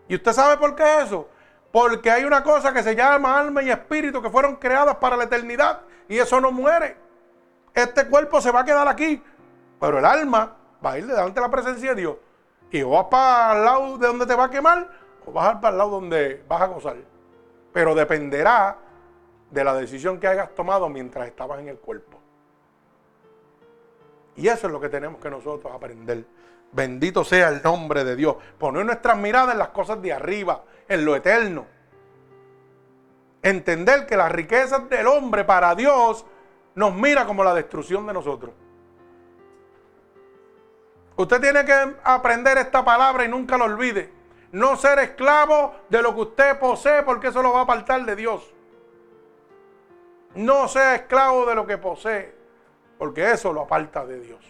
¿Y usted sabe por qué eso? Porque hay una cosa que se llama alma y espíritu que fueron creadas para la eternidad. Y eso no muere. Este cuerpo se va a quedar aquí. Pero el alma va a ir delante de la presencia de Dios. Y vas para el lado de donde te va a quemar o vas para el lado donde vas a gozar pero dependerá de la decisión que hayas tomado mientras estabas en el cuerpo. Y eso es lo que tenemos que nosotros aprender. Bendito sea el nombre de Dios. Poner nuestras miradas en las cosas de arriba, en lo eterno. Entender que las riquezas del hombre para Dios nos mira como la destrucción de nosotros. Usted tiene que aprender esta palabra y nunca lo olvide. No ser esclavo de lo que usted posee porque eso lo va a apartar de Dios. No sea esclavo de lo que posee porque eso lo aparta de Dios.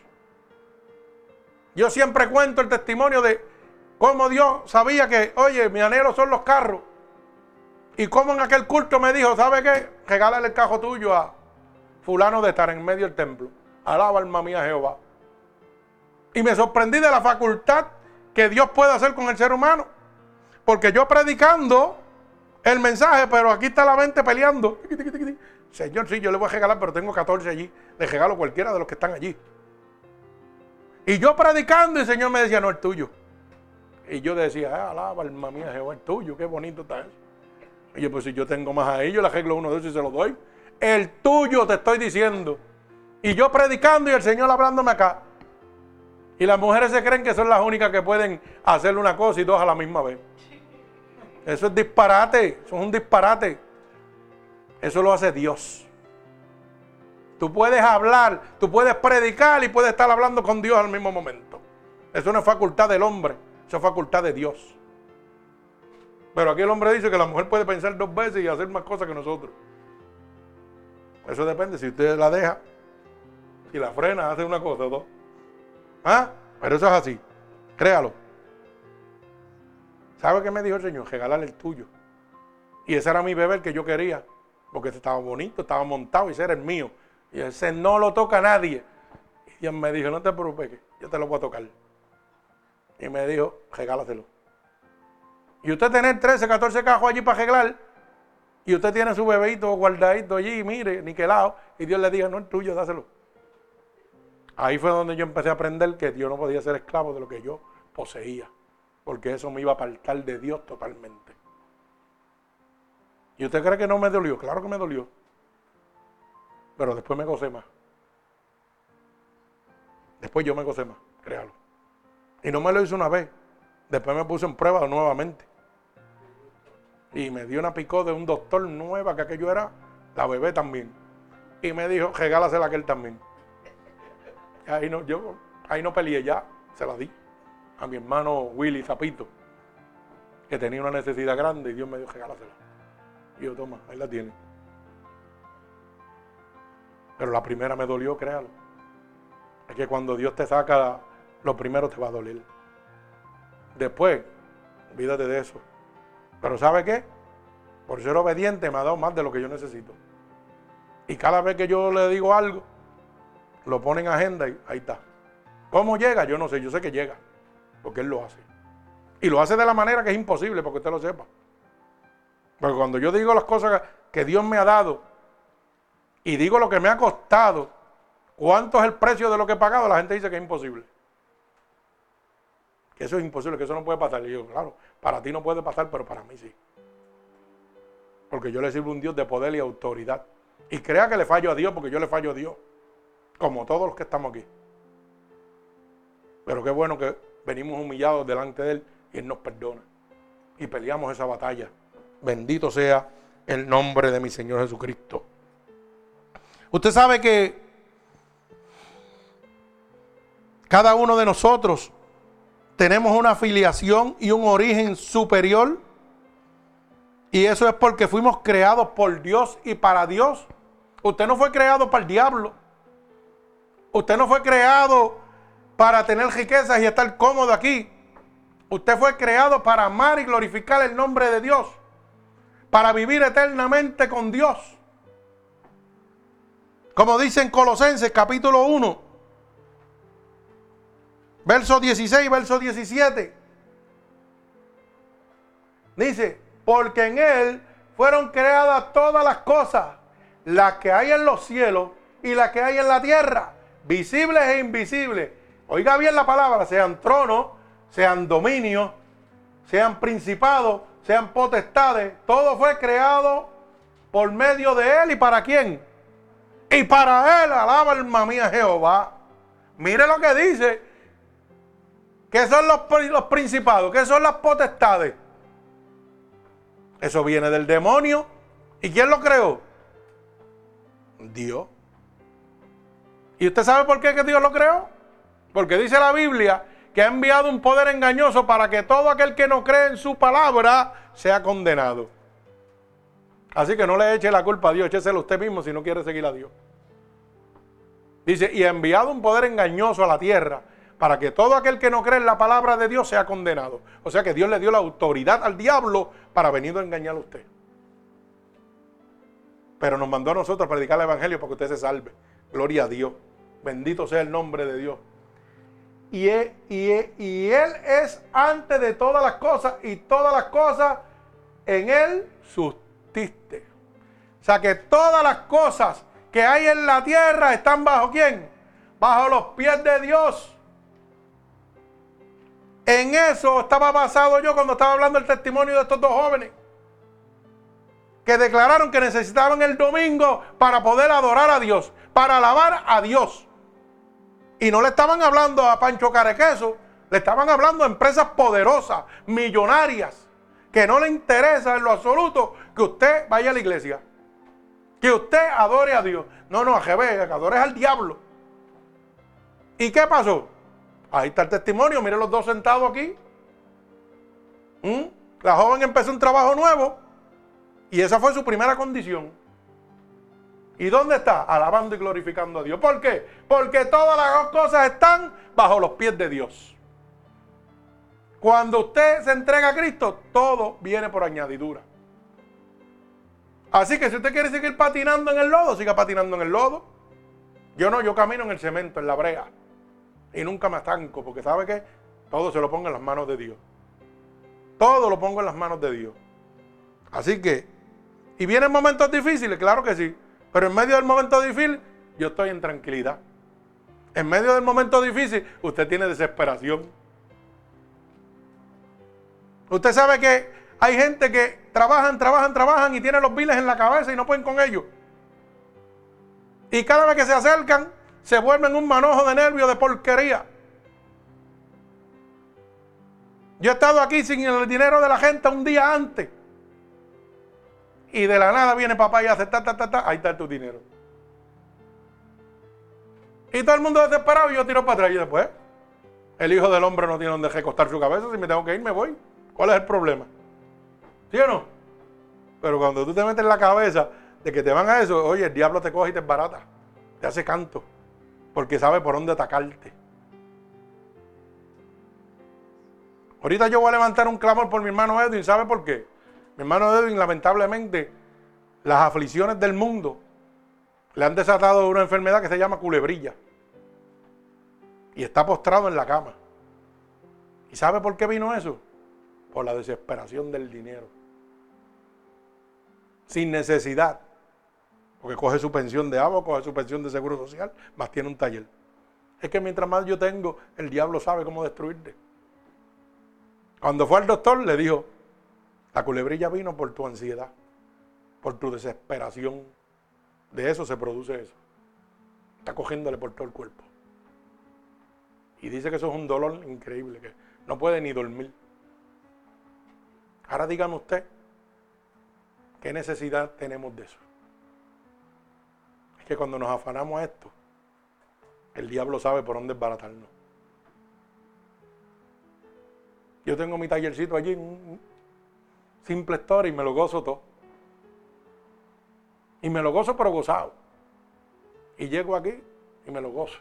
Yo siempre cuento el testimonio de cómo Dios sabía que, oye, mi anhelo son los carros. Y cómo en aquel culto me dijo, ¿sabe qué? Regálale el carro tuyo a fulano de estar en medio del templo. Alaba alma mía Jehová. Y me sorprendí de la facultad que Dios puede hacer con el ser humano. Porque yo predicando el mensaje, pero aquí está la mente peleando. Señor, sí, yo le voy a regalar, pero tengo 14 allí. Le regalo cualquiera de los que están allí. Y yo predicando, y el Señor me decía, no, el tuyo. Y yo decía, ah, alaba, alma mía, Jehová, el tuyo, qué bonito está eso. Y yo, pues si yo tengo más ahí, yo le arreglo uno de esos y se lo doy. El tuyo te estoy diciendo. Y yo predicando y el Señor hablándome acá. Y las mujeres se creen que son las únicas que pueden hacerle una cosa y dos a la misma vez. Eso es disparate, eso es un disparate. Eso lo hace Dios. Tú puedes hablar, tú puedes predicar y puedes estar hablando con Dios al mismo momento. Eso no es facultad del hombre, eso es facultad de Dios. Pero aquí el hombre dice que la mujer puede pensar dos veces y hacer más cosas que nosotros. Eso depende, si usted la deja y la frena, hace una cosa o dos. ¿Ah? Pero eso es así. Créalo. ¿Sabe qué me dijo el Señor? Regalarle el tuyo. Y ese era mi bebé el que yo quería. Porque estaba bonito, estaba montado y ese era el mío. Y ese no lo toca a nadie. Y Dios me dijo, no te preocupes, yo te lo voy a tocar. Y me dijo, regálaselo. Y usted tener 13, 14 cajos allí para arreglar. Y usted tiene su bebito guardadito allí, mire, niquelado. Y Dios le dijo, no es tuyo, dáselo. Ahí fue donde yo empecé a aprender que Dios no podía ser esclavo de lo que yo poseía. Porque eso me iba a apartar de Dios totalmente. ¿Y usted cree que no me dolió? Claro que me dolió. Pero después me gocé más. Después yo me gocé más, créalo. Y no me lo hizo una vez. Después me puse en prueba nuevamente. Y me dio una picó de un doctor nueva, que aquello era la bebé también. Y me dijo, regálasela aquel también. ahí no, yo ahí no peleé ya, se la di a mi hermano Willy Zapito, que tenía una necesidad grande y Dios me dijo, regálasela. Y yo, toma, ahí la tiene. Pero la primera me dolió, créalo. Es que cuando Dios te saca, lo primero te va a doler. Después, olvídate de eso. Pero ¿sabe qué? Por ser obediente me ha dado más de lo que yo necesito. Y cada vez que yo le digo algo, lo pone en agenda y ahí está. ¿Cómo llega? Yo no sé, yo sé que llega. Porque Él lo hace. Y lo hace de la manera que es imposible, porque usted lo sepa. Porque cuando yo digo las cosas que Dios me ha dado y digo lo que me ha costado, cuánto es el precio de lo que he pagado, la gente dice que es imposible. Que eso es imposible, que eso no puede pasar. Y yo, claro, para ti no puede pasar, pero para mí sí. Porque yo le sirvo un Dios de poder y autoridad. Y crea que le fallo a Dios, porque yo le fallo a Dios. Como todos los que estamos aquí. Pero qué bueno que venimos humillados delante de Él y Él nos perdona. Y peleamos esa batalla. Bendito sea el nombre de mi Señor Jesucristo. Usted sabe que cada uno de nosotros tenemos una afiliación y un origen superior. Y eso es porque fuimos creados por Dios y para Dios. Usted no fue creado para el diablo. Usted no fue creado para tener riquezas y estar cómodo aquí. Usted fue creado para amar y glorificar el nombre de Dios. Para vivir eternamente con Dios. Como dice en Colosenses capítulo 1, verso 16, verso 17. Dice, porque en Él fueron creadas todas las cosas, las que hay en los cielos y las que hay en la tierra, visibles e invisibles Oiga bien la palabra, sean tronos, sean dominios, sean principados, sean potestades. Todo fue creado por medio de Él y para quién. Y para Él, alaba alma mía Jehová. Mire lo que dice. ¿Qué son los, los principados? ¿Qué son las potestades? Eso viene del demonio. ¿Y quién lo creó? Dios. ¿Y usted sabe por qué que Dios lo creó? Porque dice la Biblia que ha enviado un poder engañoso para que todo aquel que no cree en su palabra sea condenado. Así que no le eche la culpa a Dios, écheselo usted mismo si no quiere seguir a Dios. Dice, y ha enviado un poder engañoso a la tierra para que todo aquel que no cree en la palabra de Dios sea condenado. O sea que Dios le dio la autoridad al diablo para venir a engañar a usted. Pero nos mandó a nosotros a predicar el Evangelio para que usted se salve. Gloria a Dios. Bendito sea el nombre de Dios. Y él, y él es antes de todas las cosas y todas las cosas en Él sustiste. O sea que todas las cosas que hay en la tierra están bajo quién? Bajo los pies de Dios. En eso estaba basado yo cuando estaba hablando el testimonio de estos dos jóvenes. Que declararon que necesitaban el domingo para poder adorar a Dios, para alabar a Dios. Y no le estaban hablando a Pancho Carequeso, le estaban hablando a empresas poderosas, millonarias, que no le interesa en lo absoluto que usted vaya a la iglesia. Que usted adore a Dios. No, no, a que adores al diablo. ¿Y qué pasó? Ahí está el testimonio, miren los dos sentados aquí. ¿Mm? La joven empezó un trabajo nuevo y esa fue su primera condición. ¿Y dónde está? Alabando y glorificando a Dios. ¿Por qué? Porque todas las cosas están bajo los pies de Dios. Cuando usted se entrega a Cristo, todo viene por añadidura. Así que si usted quiere seguir patinando en el lodo, siga patinando en el lodo. Yo no, yo camino en el cemento, en la brea. Y nunca me estanco, porque sabe que todo se lo pongo en las manos de Dios. Todo lo pongo en las manos de Dios. Así que, ¿y vienen momentos difíciles? Claro que sí. Pero en medio del momento difícil, yo estoy en tranquilidad. En medio del momento difícil, usted tiene desesperación. Usted sabe que hay gente que trabajan, trabajan, trabajan y tienen los biles en la cabeza y no pueden con ellos. Y cada vez que se acercan, se vuelven un manojo de nervios, de porquería. Yo he estado aquí sin el dinero de la gente un día antes. Y de la nada viene papá y hace ta, ta, ta, ta, ahí está tu dinero. Y todo el mundo desesperado y yo tiro para atrás y después. El hijo del hombre no tiene donde recostar su cabeza. Si me tengo que ir, me voy. ¿Cuál es el problema? ¿Sí o no? Pero cuando tú te metes en la cabeza de que te van a eso, oye, el diablo te coge y te barata. Te hace canto. Porque sabe por dónde atacarte. Ahorita yo voy a levantar un clamor por mi hermano Edwin. ¿Sabe por qué? Mi hermano Edwin, lamentablemente, las aflicciones del mundo le han desatado una enfermedad que se llama culebrilla. Y está postrado en la cama. ¿Y sabe por qué vino eso? Por la desesperación del dinero. Sin necesidad. Porque coge su pensión de agua, coge su pensión de seguro social, más tiene un taller. Es que mientras más yo tengo, el diablo sabe cómo destruirte. Cuando fue al doctor, le dijo, la culebrilla vino por tu ansiedad, por tu desesperación. De eso se produce eso. Está cogiéndole por todo el cuerpo. Y dice que eso es un dolor increíble, que no puede ni dormir. Ahora dígame usted, ¿qué necesidad tenemos de eso? Es que cuando nos afanamos a esto, el diablo sabe por dónde desbaratarnos. Yo tengo mi tallercito allí, simple historia y me lo gozo todo. Y me lo gozo pero gozado. Y llego aquí y me lo gozo.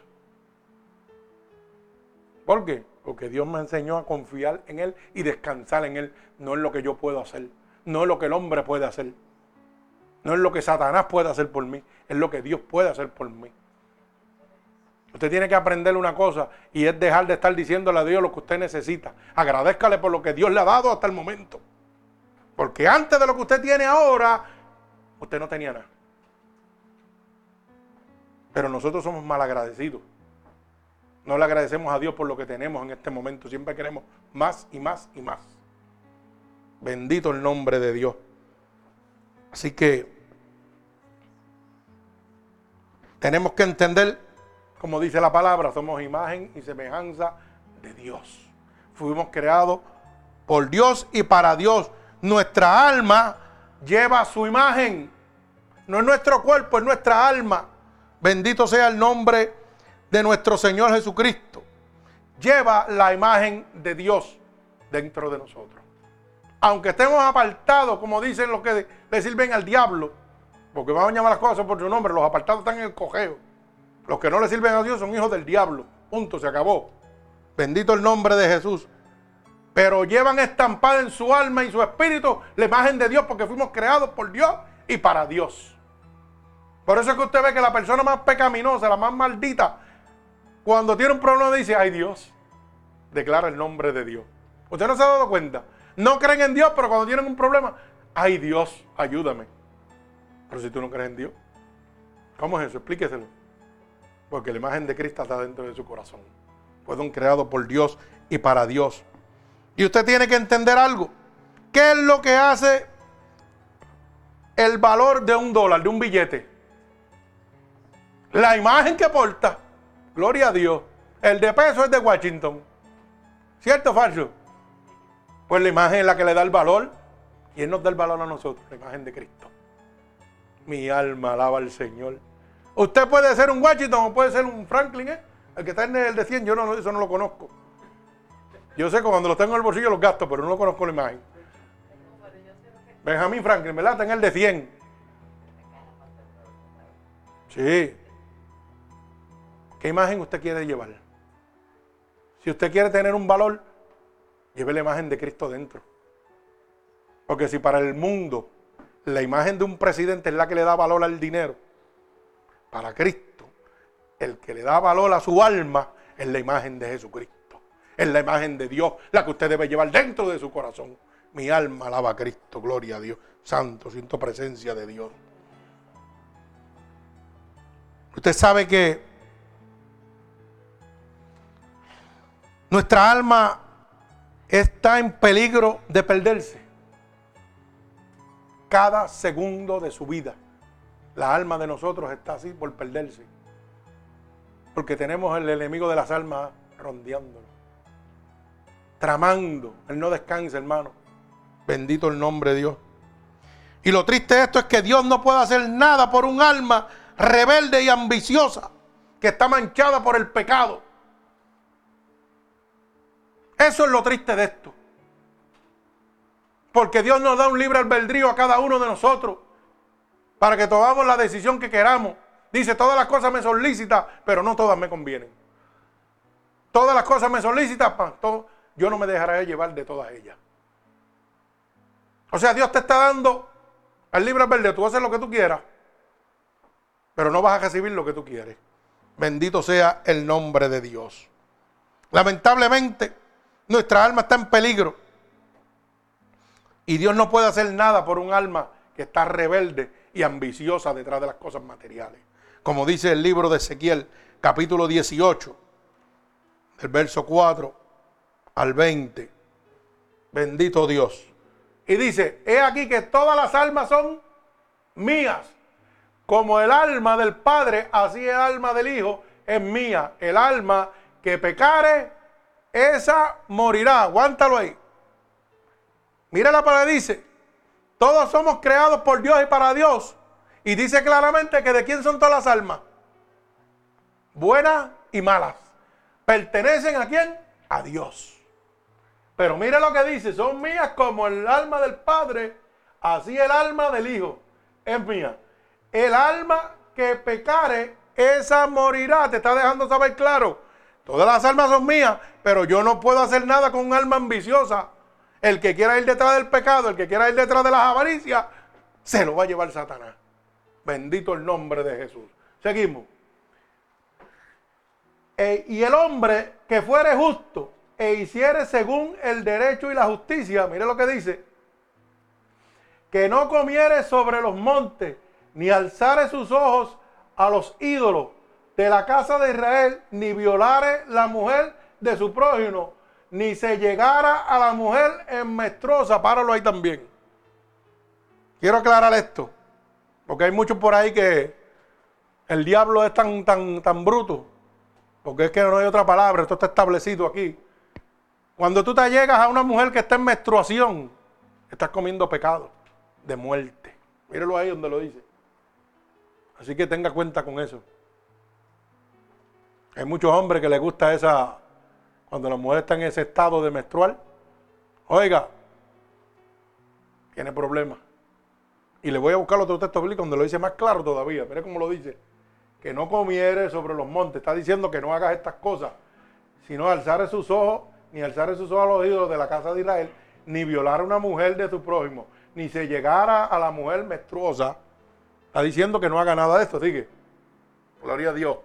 ¿Por qué? Porque Dios me enseñó a confiar en Él y descansar en Él. No es lo que yo puedo hacer. No es lo que el hombre puede hacer. No es lo que Satanás puede hacer por mí. Es lo que Dios puede hacer por mí. Usted tiene que aprender una cosa y es dejar de estar diciéndole a Dios lo que usted necesita. Agradezcale por lo que Dios le ha dado hasta el momento. Porque antes de lo que usted tiene ahora, usted no tenía nada. Pero nosotros somos mal agradecidos. No le agradecemos a Dios por lo que tenemos en este momento. Siempre queremos más y más y más. Bendito el nombre de Dios. Así que tenemos que entender, como dice la palabra, somos imagen y semejanza de Dios. Fuimos creados por Dios y para Dios nuestra alma lleva su imagen. No es nuestro cuerpo, es nuestra alma. Bendito sea el nombre de nuestro Señor Jesucristo. Lleva la imagen de Dios dentro de nosotros. Aunque estemos apartados, como dicen los que le sirven al diablo, porque vamos a llamar las cosas por su nombre, los apartados están en el cojeo. Los que no le sirven a Dios son hijos del diablo. Punto, se acabó. Bendito el nombre de Jesús pero llevan estampada en su alma y su espíritu la imagen de Dios porque fuimos creados por Dios y para Dios. Por eso es que usted ve que la persona más pecaminosa, la más maldita, cuando tiene un problema dice, ay Dios, declara el nombre de Dios. ¿Usted no se ha dado cuenta? No creen en Dios, pero cuando tienen un problema, ay Dios, ayúdame. Pero si tú no crees en Dios, ¿cómo es eso? Explíqueselo. Porque la imagen de Cristo está dentro de su corazón. Fueron creados por Dios y para Dios. Y usted tiene que entender algo. ¿Qué es lo que hace el valor de un dólar, de un billete? La imagen que porta. Gloria a Dios. El de peso es de Washington. ¿Cierto o falso? Pues la imagen es la que le da el valor. ¿Quién nos da el valor a nosotros? La imagen de Cristo. Mi alma alaba al Señor. Usted puede ser un Washington o puede ser un Franklin, ¿eh? El que está en el de 100, yo no, eso no lo conozco. Yo sé que cuando lo tengo en el bolsillo los gasto, pero no conozco la imagen. Benjamin Franklin, ¿verdad? Está en el de 100. Sí. ¿Qué imagen usted quiere llevar? Si usted quiere tener un valor, lleve la imagen de Cristo dentro. Porque si para el mundo la imagen de un presidente es la que le da valor al dinero, para Cristo, el que le da valor a su alma es la imagen de Jesucristo. Es la imagen de Dios, la que usted debe llevar dentro de su corazón. Mi alma alaba a Cristo, gloria a Dios. Santo, siento presencia de Dios. Usted sabe que nuestra alma está en peligro de perderse. Cada segundo de su vida, la alma de nosotros está así por perderse. Porque tenemos el enemigo de las almas rondeándonos, tramando. Él no descansa, hermano. Bendito el nombre de Dios. Y lo triste de esto es que Dios no puede hacer nada por un alma rebelde y ambiciosa que está manchada por el pecado. Eso es lo triste de esto. Porque Dios nos da un libre albedrío a cada uno de nosotros para que tomamos la decisión que queramos. Dice, todas las cosas me son lícitas, pero no todas me convienen. Todas las cosas me son lícitas, yo no me dejaré llevar de todas ellas. O sea, Dios te está dando el libre albedrío, tú haces lo que tú quieras, pero no vas a recibir lo que tú quieres. Bendito sea el nombre de Dios. Lamentablemente, nuestra alma está en peligro. Y Dios no puede hacer nada por un alma que está rebelde y ambiciosa detrás de las cosas materiales. Como dice el libro de Ezequiel, capítulo 18, del verso 4 al 20. Bendito Dios. Y dice, he aquí que todas las almas son mías. Como el alma del Padre, así el alma del Hijo es mía. El alma que pecare, esa morirá. Aguántalo ahí. Mira la palabra dice, todos somos creados por Dios y para Dios. Y dice claramente que de quién son todas las almas. Buenas y malas. ¿Pertenecen a quién? A Dios. Pero mire lo que dice, son mías como el alma del Padre, así el alma del Hijo es mía. El alma que pecare, esa morirá. Te está dejando saber claro. Todas las almas son mías, pero yo no puedo hacer nada con un alma ambiciosa. El que quiera ir detrás del pecado, el que quiera ir detrás de las avaricias, se lo va a llevar Satanás. Bendito el nombre de Jesús. Seguimos. E, y el hombre que fuere justo e hiciere según el derecho y la justicia, mire lo que dice, que no comiere sobre los montes, ni alzare sus ojos a los ídolos de la casa de Israel, ni violare la mujer de su prójimo, ni se llegara a la mujer en menstruosa, páralo ahí también. Quiero aclarar esto, porque hay muchos por ahí que el diablo es tan, tan, tan bruto, porque es que no hay otra palabra, esto está establecido aquí. Cuando tú te llegas a una mujer que está en menstruación, estás comiendo pecado de muerte. Míralo ahí donde lo dice. Así que tenga cuenta con eso. Hay muchos hombres que les gusta esa, cuando la mujer está en ese estado de menstrual, oiga, tiene problemas. Y le voy a buscar otro texto bíblico donde lo dice más claro todavía. Mire cómo lo dice. Que no comiere sobre los montes. Está diciendo que no hagas estas cosas, sino alzar sus ojos, ni alzar sus ojos a los ídolos de la casa de Israel, ni violar a una mujer de su prójimo, ni se llegara a la mujer menstruosa. Está diciendo que no haga nada de esto, sigue. Gloria a Dios.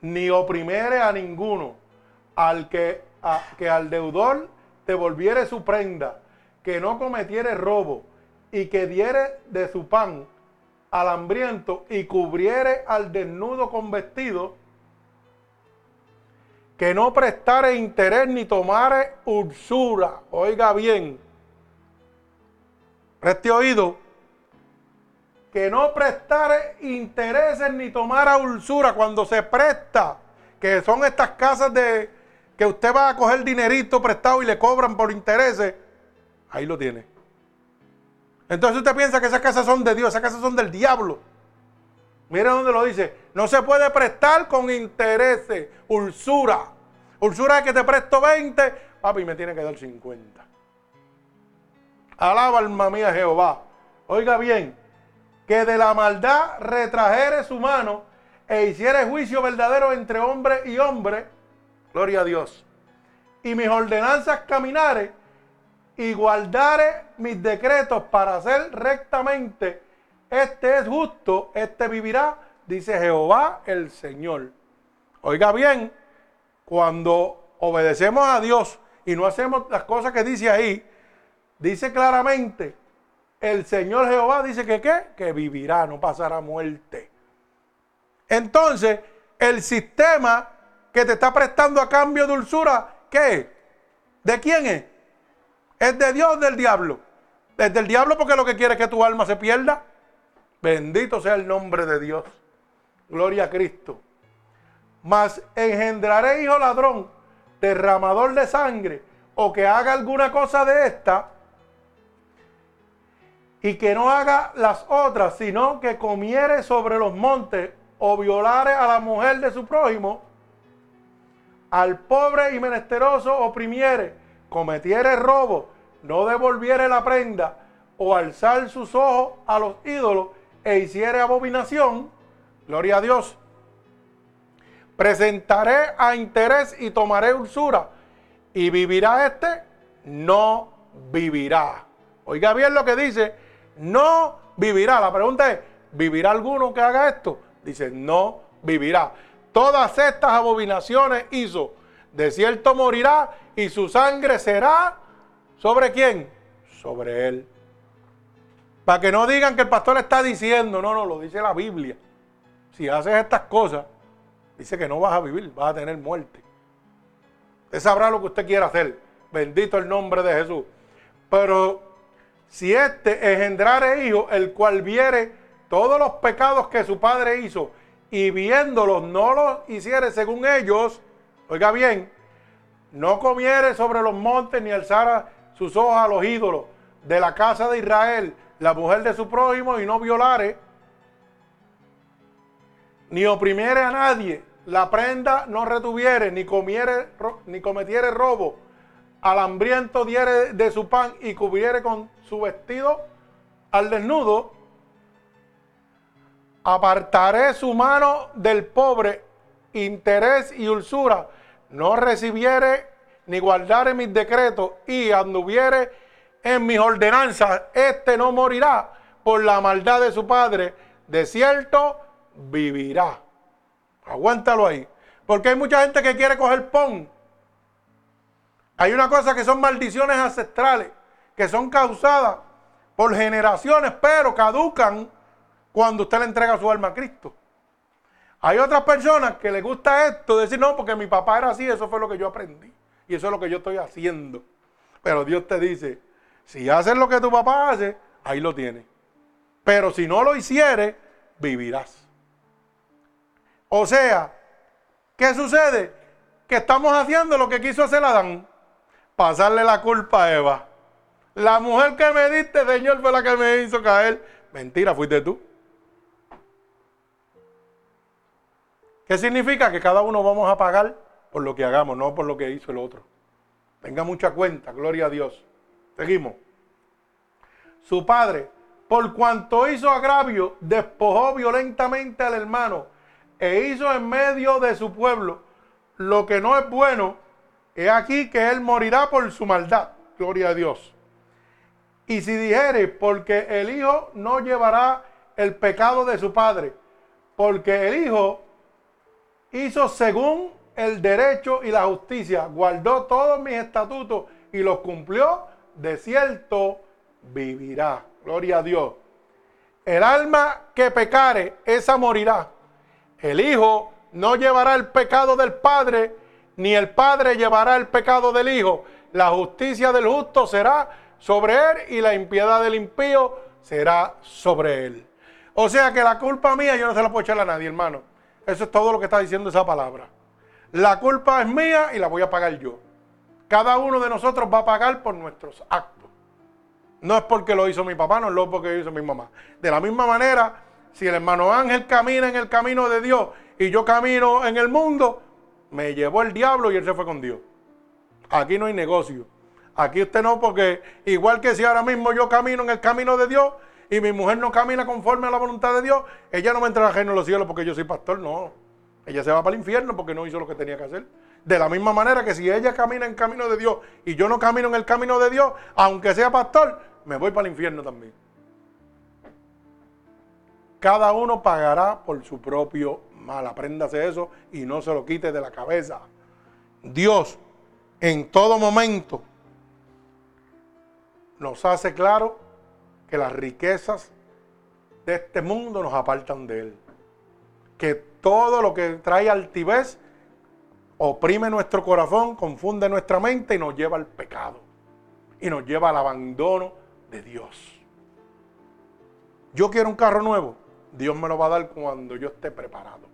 Ni oprimere a ninguno al que que al deudor te volviere su prenda, que no cometiere robo, y que diere de su pan al hambriento y cubriere al desnudo con vestido, que no prestare interés ni tomare usura. Oiga bien, preste oído, que no prestare intereses ni tomara usura cuando se presta, que son estas casas de que usted va a coger dinerito prestado y le cobran por intereses, ahí lo tiene. Entonces usted piensa que esas casas son de Dios, esas casas son del diablo. Mire dónde lo dice. No se puede prestar con intereses, usura. Usura es que te presto 20, papi, me tiene que dar 50. Alaba alma mía Jehová. Oiga bien, que de la maldad retrajere su mano e hiciere juicio verdadero entre hombre y hombre. Gloria a Dios. Y mis ordenanzas caminare y guardare mis decretos para hacer rectamente, este es justo, este vivirá, dice Jehová el Señor. Oiga bien, cuando obedecemos a Dios y no hacemos las cosas que dice ahí, dice claramente, el Señor Jehová dice que qué? Que vivirá, no pasará muerte. Entonces, el sistema que te está prestando a cambio dulzura, ¿qué? ¿De quién es? ¿Es de Dios o del diablo? Es del diablo porque lo que quiere es que tu alma se pierda. Bendito sea el nombre de Dios. Gloria a Cristo. Mas engendraré hijo ladrón, derramador de sangre, o que haga alguna cosa de esta, y que no haga las otras, sino que comiere sobre los montes o violare a la mujer de su prójimo, al pobre y menesteroso oprimiere, cometiere robo, no devolviere la prenda o alzar sus ojos a los ídolos e hiciere abominación, gloria a Dios, presentaré a interés y tomaré usura y vivirá este, no vivirá. Oiga bien lo que dice, no vivirá. La pregunta es, ¿vivirá alguno que haga esto? Dice, no vivirá. Todas estas abominaciones hizo, de cierto morirá y su sangre será ¿Sobre quién? Sobre él. Para que no digan que el pastor está diciendo, no, no, lo dice la Biblia. Si haces estas cosas, dice que no vas a vivir, vas a tener muerte. Usted sabrá lo que usted quiera hacer. Bendito el nombre de Jesús. Pero si este engendrare hijo, el cual viere todos los pecados que su padre hizo y viéndolos no los hiciere según ellos, oiga bien, no comiere sobre los montes ni alzara sus ojos a los ídolos de la casa de Israel, la mujer de su prójimo, y no violare, ni oprimiere a nadie, la prenda no retuviere, ni comiere, ni cometiere robo, al hambriento diere de su pan y cubriere con su vestido al desnudo, apartaré su mano del pobre, interés y ulsura, no recibiere ni guardare mis decretos y anduviere en mis ordenanzas, este no morirá por la maldad de su padre, de cierto vivirá. Aguántalo ahí. Porque hay mucha gente que quiere coger pon. Hay una cosa que son maldiciones ancestrales, que son causadas por generaciones, pero caducan cuando usted le entrega su alma a Cristo. Hay otras personas que les gusta esto, decir, no, porque mi papá era así, eso fue lo que yo aprendí. Y eso es lo que yo estoy haciendo. Pero Dios te dice, si haces lo que tu papá hace, ahí lo tienes. Pero si no lo hicieres, vivirás. O sea, ¿qué sucede? Que estamos haciendo lo que quiso hacer Adán. Pasarle la culpa a Eva. La mujer que me diste, Señor, fue la que me hizo caer. Mentira, fuiste tú. ¿Qué significa? Que cada uno vamos a pagar por lo que hagamos, no por lo que hizo el otro. Tenga mucha cuenta, gloria a Dios. Seguimos. Su padre, por cuanto hizo agravio, despojó violentamente al hermano e hizo en medio de su pueblo lo que no es bueno. He aquí que él morirá por su maldad. Gloria a Dios. Y si dijere, porque el hijo no llevará el pecado de su padre, porque el hijo hizo según el derecho y la justicia, guardó todos mis estatutos y los cumplió, de cierto vivirá. Gloria a Dios. El alma que pecare, esa morirá. El Hijo no llevará el pecado del Padre, ni el Padre llevará el pecado del Hijo. La justicia del justo será sobre él y la impiedad del impío será sobre él. O sea que la culpa mía yo no se la puedo echar a nadie, hermano. Eso es todo lo que está diciendo esa palabra. La culpa es mía y la voy a pagar yo. Cada uno de nosotros va a pagar por nuestros actos. No es porque lo hizo mi papá, no es porque lo hizo mi mamá. De la misma manera, si el hermano Ángel camina en el camino de Dios y yo camino en el mundo, me llevó el diablo y él se fue con Dios. Aquí no hay negocio. Aquí usted no, porque igual que si ahora mismo yo camino en el camino de Dios y mi mujer no camina conforme a la voluntad de Dios, ella no me entra reino en los cielos porque yo soy pastor, no. Ella se va para el infierno porque no hizo lo que tenía que hacer. De la misma manera que si ella camina en camino de Dios y yo no camino en el camino de Dios, aunque sea pastor, me voy para el infierno también. Cada uno pagará por su propio mal. Apréndase eso y no se lo quite de la cabeza. Dios en todo momento nos hace claro que las riquezas de este mundo nos apartan de Él. Que todo lo que trae altivez oprime nuestro corazón, confunde nuestra mente y nos lleva al pecado. Y nos lleva al abandono de Dios. Yo quiero un carro nuevo. Dios me lo va a dar cuando yo esté preparado.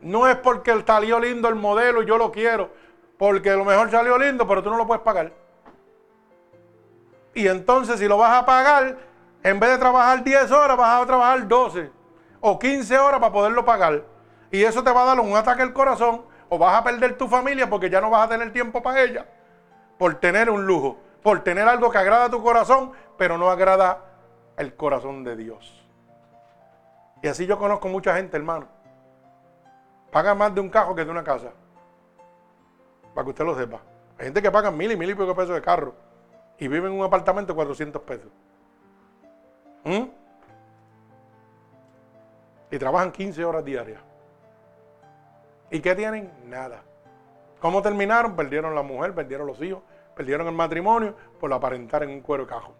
No es porque salió lindo el modelo y yo lo quiero, porque a lo mejor salió lindo, pero tú no lo puedes pagar. Y entonces si lo vas a pagar, en vez de trabajar 10 horas, vas a trabajar 12 o 15 horas para poderlo pagar. Y eso te va a dar un ataque al corazón o vas a perder tu familia porque ya no vas a tener tiempo para ella. Por tener un lujo, por tener algo que agrada a tu corazón, pero no agrada el corazón de Dios. Y así yo conozco mucha gente, hermano. Paga más de un carro que de una casa. Para que usted lo sepa. Hay gente que paga mil y mil y pico pesos de carro y vive en un apartamento de 400 pesos. ¿Mm? Y trabajan 15 horas diarias. ¿Y qué tienen? Nada. ¿Cómo terminaron? Perdieron la mujer, perdieron los hijos, perdieron el matrimonio por aparentar en un cuero cajo.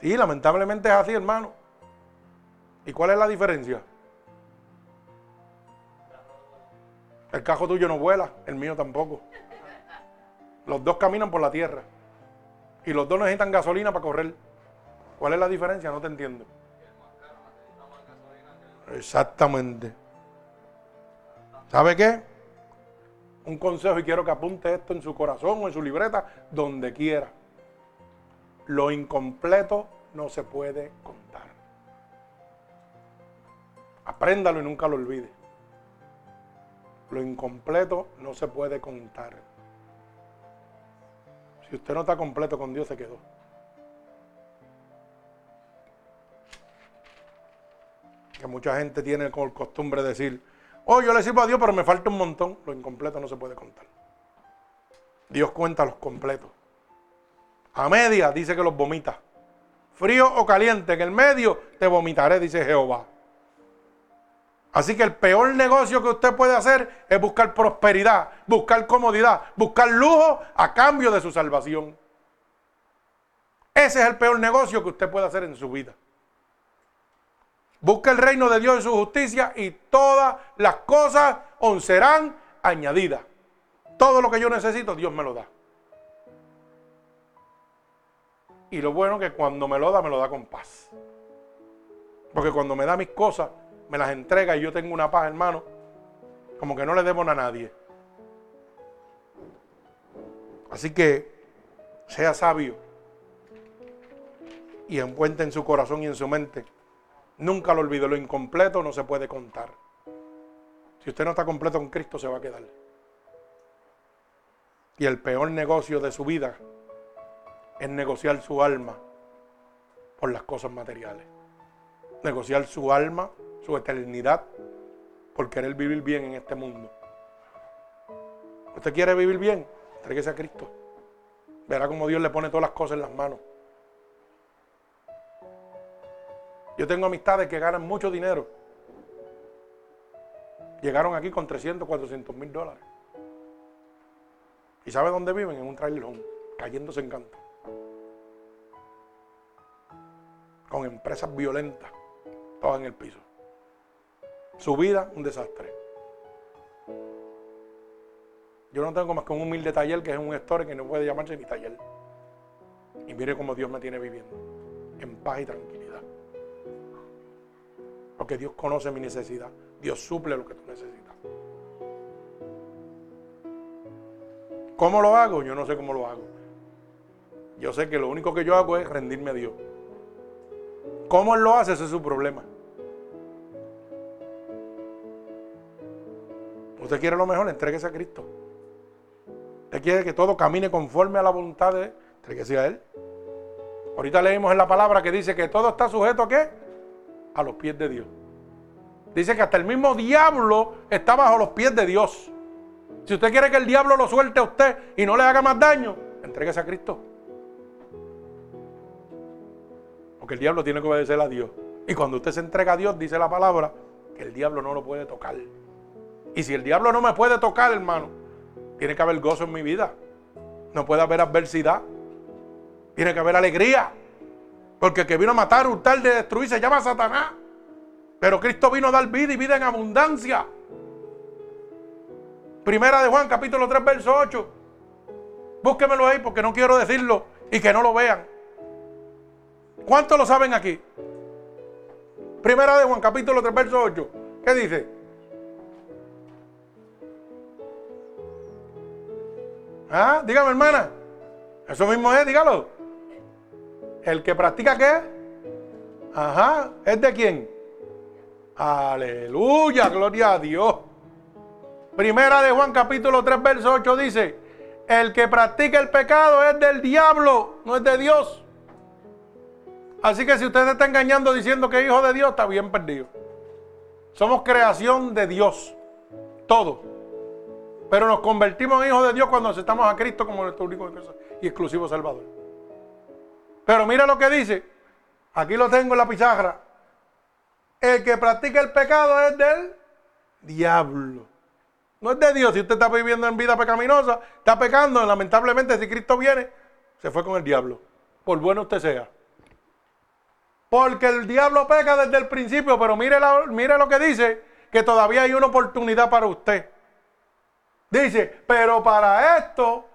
Sí, lamentablemente es así, hermano. ¿Y cuál es la diferencia? El cajo tuyo no vuela, el mío tampoco. Los dos caminan por la tierra. Y los dos necesitan gasolina para correr. ¿Cuál es la diferencia? No te entiendo. Exactamente. ¿Sabe qué? Un consejo y quiero que apunte esto en su corazón o en su libreta, donde quiera. Lo incompleto no se puede contar. Apréndalo y nunca lo olvide. Lo incompleto no se puede contar. Si usted no está completo con Dios, se quedó. Que mucha gente tiene como costumbre decir, oh, yo le sirvo a Dios, pero me falta un montón. Lo incompleto no se puede contar. Dios cuenta los completos. A media dice que los vomita. Frío o caliente, en el medio te vomitaré, dice Jehová. Así que el peor negocio que usted puede hacer es buscar prosperidad, buscar comodidad, buscar lujo a cambio de su salvación. Ese es el peor negocio que usted puede hacer en su vida. Busca el reino de Dios y su justicia y todas las cosas os serán añadidas. Todo lo que yo necesito, Dios me lo da. Y lo bueno es que cuando me lo da, me lo da con paz. Porque cuando me da mis cosas, me las entrega y yo tengo una paz, hermano, como que no le debo a nadie. Así que sea sabio y encuentre en su corazón y en su mente. Nunca lo olvide, lo incompleto no se puede contar. Si usted no está completo con Cristo, se va a quedar. Y el peor negocio de su vida es negociar su alma por las cosas materiales. Negociar su alma su eternidad por querer vivir bien en este mundo. ¿Usted quiere vivir bien? Tráigase a Cristo. Verá cómo Dios le pone todas las cosas en las manos. Yo tengo amistades que ganan mucho dinero. Llegaron aquí con 300, 400 mil dólares. ¿Y sabe dónde viven? En un trailer home, cayéndose en canto. Con empresas violentas, todas en el piso. Su vida, un desastre. Yo no tengo más que un humilde taller que es un store que no puede llamarse ni taller. Y mire cómo Dios me tiene viviendo. En paz y tranquilidad. Porque Dios conoce mi necesidad. Dios suple lo que tú necesitas. ¿Cómo lo hago? Yo no sé cómo lo hago. Yo sé que lo único que yo hago es rendirme a Dios. ¿Cómo Él lo hace? Ese es su problema. Usted quiere lo mejor, entréguese a Cristo. Usted quiere que todo camine conforme a la voluntad de Él, entréguese a Él. Ahorita leímos en la palabra que dice que todo está sujeto a qué? A los pies de Dios. Dice que hasta el mismo diablo está bajo los pies de Dios. Si usted quiere que el diablo lo suelte a usted y no le haga más daño, entréguese a Cristo. Porque el diablo tiene que obedecer a Dios. Y cuando usted se entrega a Dios, dice la palabra, que el diablo no lo puede tocar. Y si el diablo no me puede tocar, hermano, tiene que haber gozo en mi vida. No puede haber adversidad. Tiene que haber alegría. Porque el que vino a matar, hurtar, de destruir se llama Satanás. Pero Cristo vino a dar vida y vida en abundancia. Primera de Juan, capítulo 3, verso 8. Búsquemelo ahí porque no quiero decirlo y que no lo vean. ¿Cuántos lo saben aquí? Primera de Juan, capítulo 3, verso 8. ¿Qué dice? ¿Ah? Dígame, hermana. Eso mismo es, dígalo. El que practica qué? Ajá. ¿Es de quién? Aleluya, gloria a Dios. Primera de Juan capítulo 3, verso 8 dice, el que practica el pecado es del diablo, no es de Dios. Así que si usted está engañando diciendo que es hijo de Dios, está bien perdido. Somos creación de Dios, todo. Pero nos convertimos en hijos de Dios cuando aceptamos a Cristo como nuestro único y exclusivo Salvador. Pero mira lo que dice. Aquí lo tengo en la pizarra. El que practica el pecado es del diablo. No es de Dios. Si usted está viviendo en vida pecaminosa, está pecando. Lamentablemente, si Cristo viene, se fue con el diablo. Por bueno usted sea. Porque el diablo peca desde el principio, pero mire, mire lo que dice, que todavía hay una oportunidad para usted. Dice, pero para esto,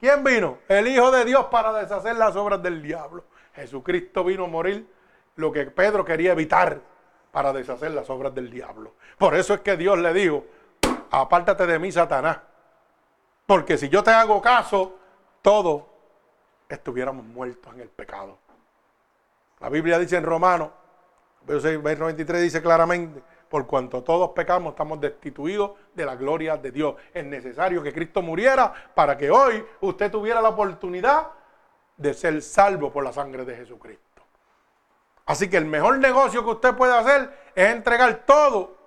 ¿quién vino? El Hijo de Dios para deshacer las obras del diablo. Jesucristo vino a morir lo que Pedro quería evitar para deshacer las obras del diablo. Por eso es que Dios le dijo, apártate de mí, Satanás. Porque si yo te hago caso, todos estuviéramos muertos en el pecado. La Biblia dice en Romanos, verso 93 dice claramente, por cuanto todos pecamos, estamos destituidos de la gloria de Dios. Es necesario que Cristo muriera para que hoy usted tuviera la oportunidad de ser salvo por la sangre de Jesucristo. Así que el mejor negocio que usted puede hacer es entregar todo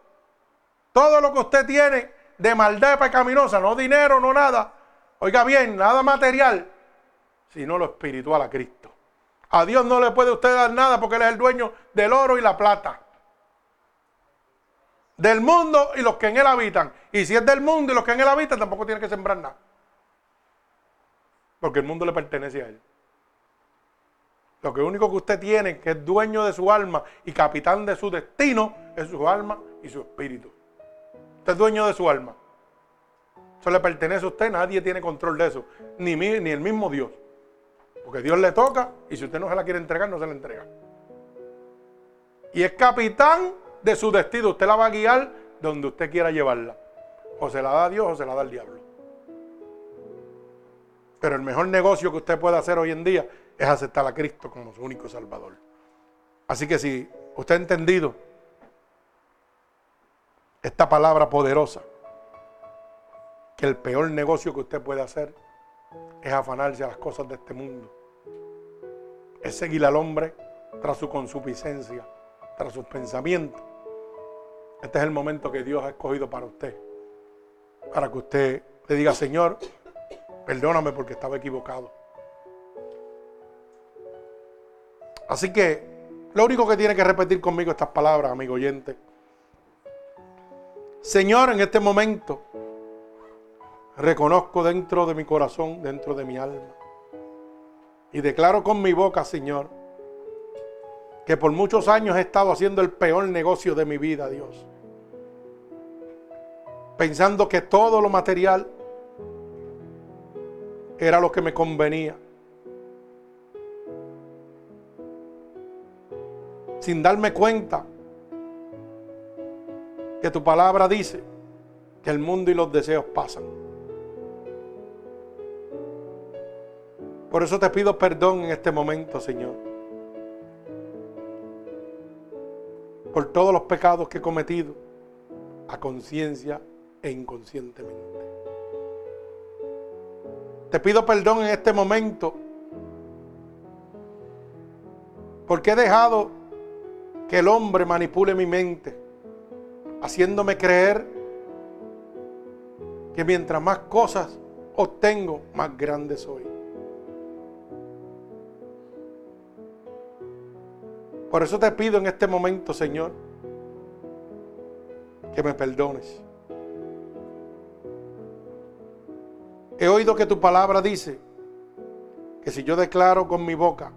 todo lo que usted tiene de maldad pecaminosa, no dinero, no nada. Oiga bien, nada material, sino lo espiritual a Cristo. A Dios no le puede usted dar nada porque Él es el dueño del oro y la plata. Del mundo y los que en Él habitan. Y si es del mundo y los que en Él habitan, tampoco tiene que sembrar nada. Porque el mundo le pertenece a Él. Lo que único que usted tiene, que es dueño de su alma y capitán de su destino, es su alma y su espíritu. Usted es dueño de su alma. Eso le pertenece a usted, nadie tiene control de eso. Ni, ni el mismo Dios. Porque Dios le toca y si usted no se la quiere entregar, no se la entrega. Y es capitán de su destino. Usted la va a guiar donde usted quiera llevarla. O se la da a Dios o se la da al diablo. Pero el mejor negocio que usted puede hacer hoy en día es aceptar a Cristo como su único Salvador. Así que si usted ha entendido esta palabra poderosa, que el peor negocio que usted puede hacer es afanarse a las cosas de este mundo. Es seguir al hombre tras su consuficiencia, tras sus pensamientos. Este es el momento que Dios ha escogido para usted. Para que usted le diga, Señor, perdóname porque estaba equivocado. Así que lo único que tiene que repetir conmigo estas palabras, amigo oyente, Señor, en este momento reconozco dentro de mi corazón, dentro de mi alma, y declaro con mi boca, Señor, que por muchos años he estado haciendo el peor negocio de mi vida, Dios. Pensando que todo lo material era lo que me convenía. Sin darme cuenta que tu palabra dice que el mundo y los deseos pasan. Por eso te pido perdón en este momento, Señor. Por todos los pecados que he cometido a conciencia e inconscientemente. Te pido perdón en este momento porque he dejado que el hombre manipule mi mente haciéndome creer que mientras más cosas obtengo, más grande soy. Por eso te pido en este momento, Señor, que me perdones. He oído que tu palabra dice que si yo declaro con mi boca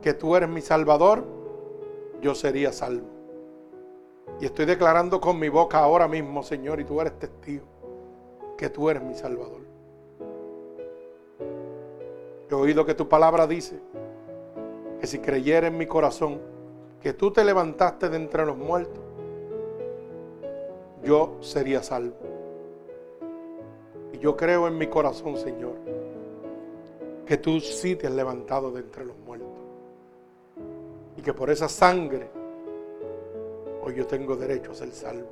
que tú eres mi Salvador, yo sería salvo. Y estoy declarando con mi boca ahora mismo, Señor, y tú eres testigo, que tú eres mi Salvador. He oído que tu palabra dice que si creyera en mi corazón que tú te levantaste de entre los muertos, yo sería salvo. Yo creo en mi corazón, Señor, que tú sí te has levantado de entre los muertos. Y que por esa sangre Hoy yo tengo derecho a ser salvo.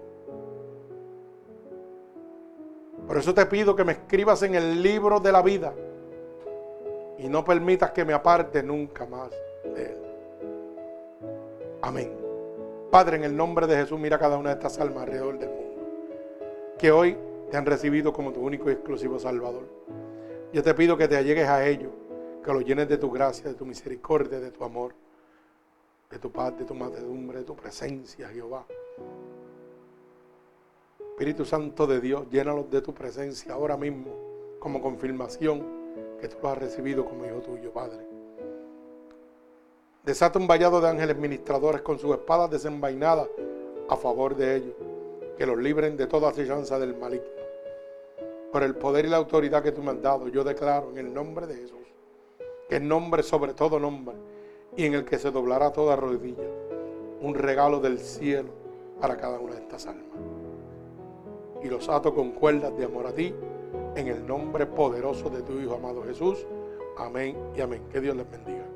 Por eso te pido que me escribas en el libro de la vida y no permitas que me aparte nunca más de él. Amén. Padre, en el nombre de Jesús, mira cada una de estas almas alrededor del mundo que hoy te han recibido como tu único y exclusivo Salvador. Yo te pido que te allegues a ellos, que los llenes de tu gracia, de tu misericordia, de tu amor de tu paz, de tu mansedumbre, de tu presencia, Jehová. Espíritu Santo de Dios, llénalos de tu presencia ahora mismo como confirmación que tú lo has recibido como hijo tuyo, Padre. Desata un vallado de ángeles ministradores con sus espadas desenvainadas a favor de ellos, que los libren de toda acechanza del maligno. Por el poder y la autoridad que tú me has dado, yo declaro en el nombre de Jesús, que el nombre sobre todo nombre, y en el que se doblará toda rodilla. Un regalo del cielo para cada una de estas almas. Y los ato con cuerdas de amor a ti, en el nombre poderoso de tu Hijo amado Jesús. Amén y amén. Que Dios les bendiga.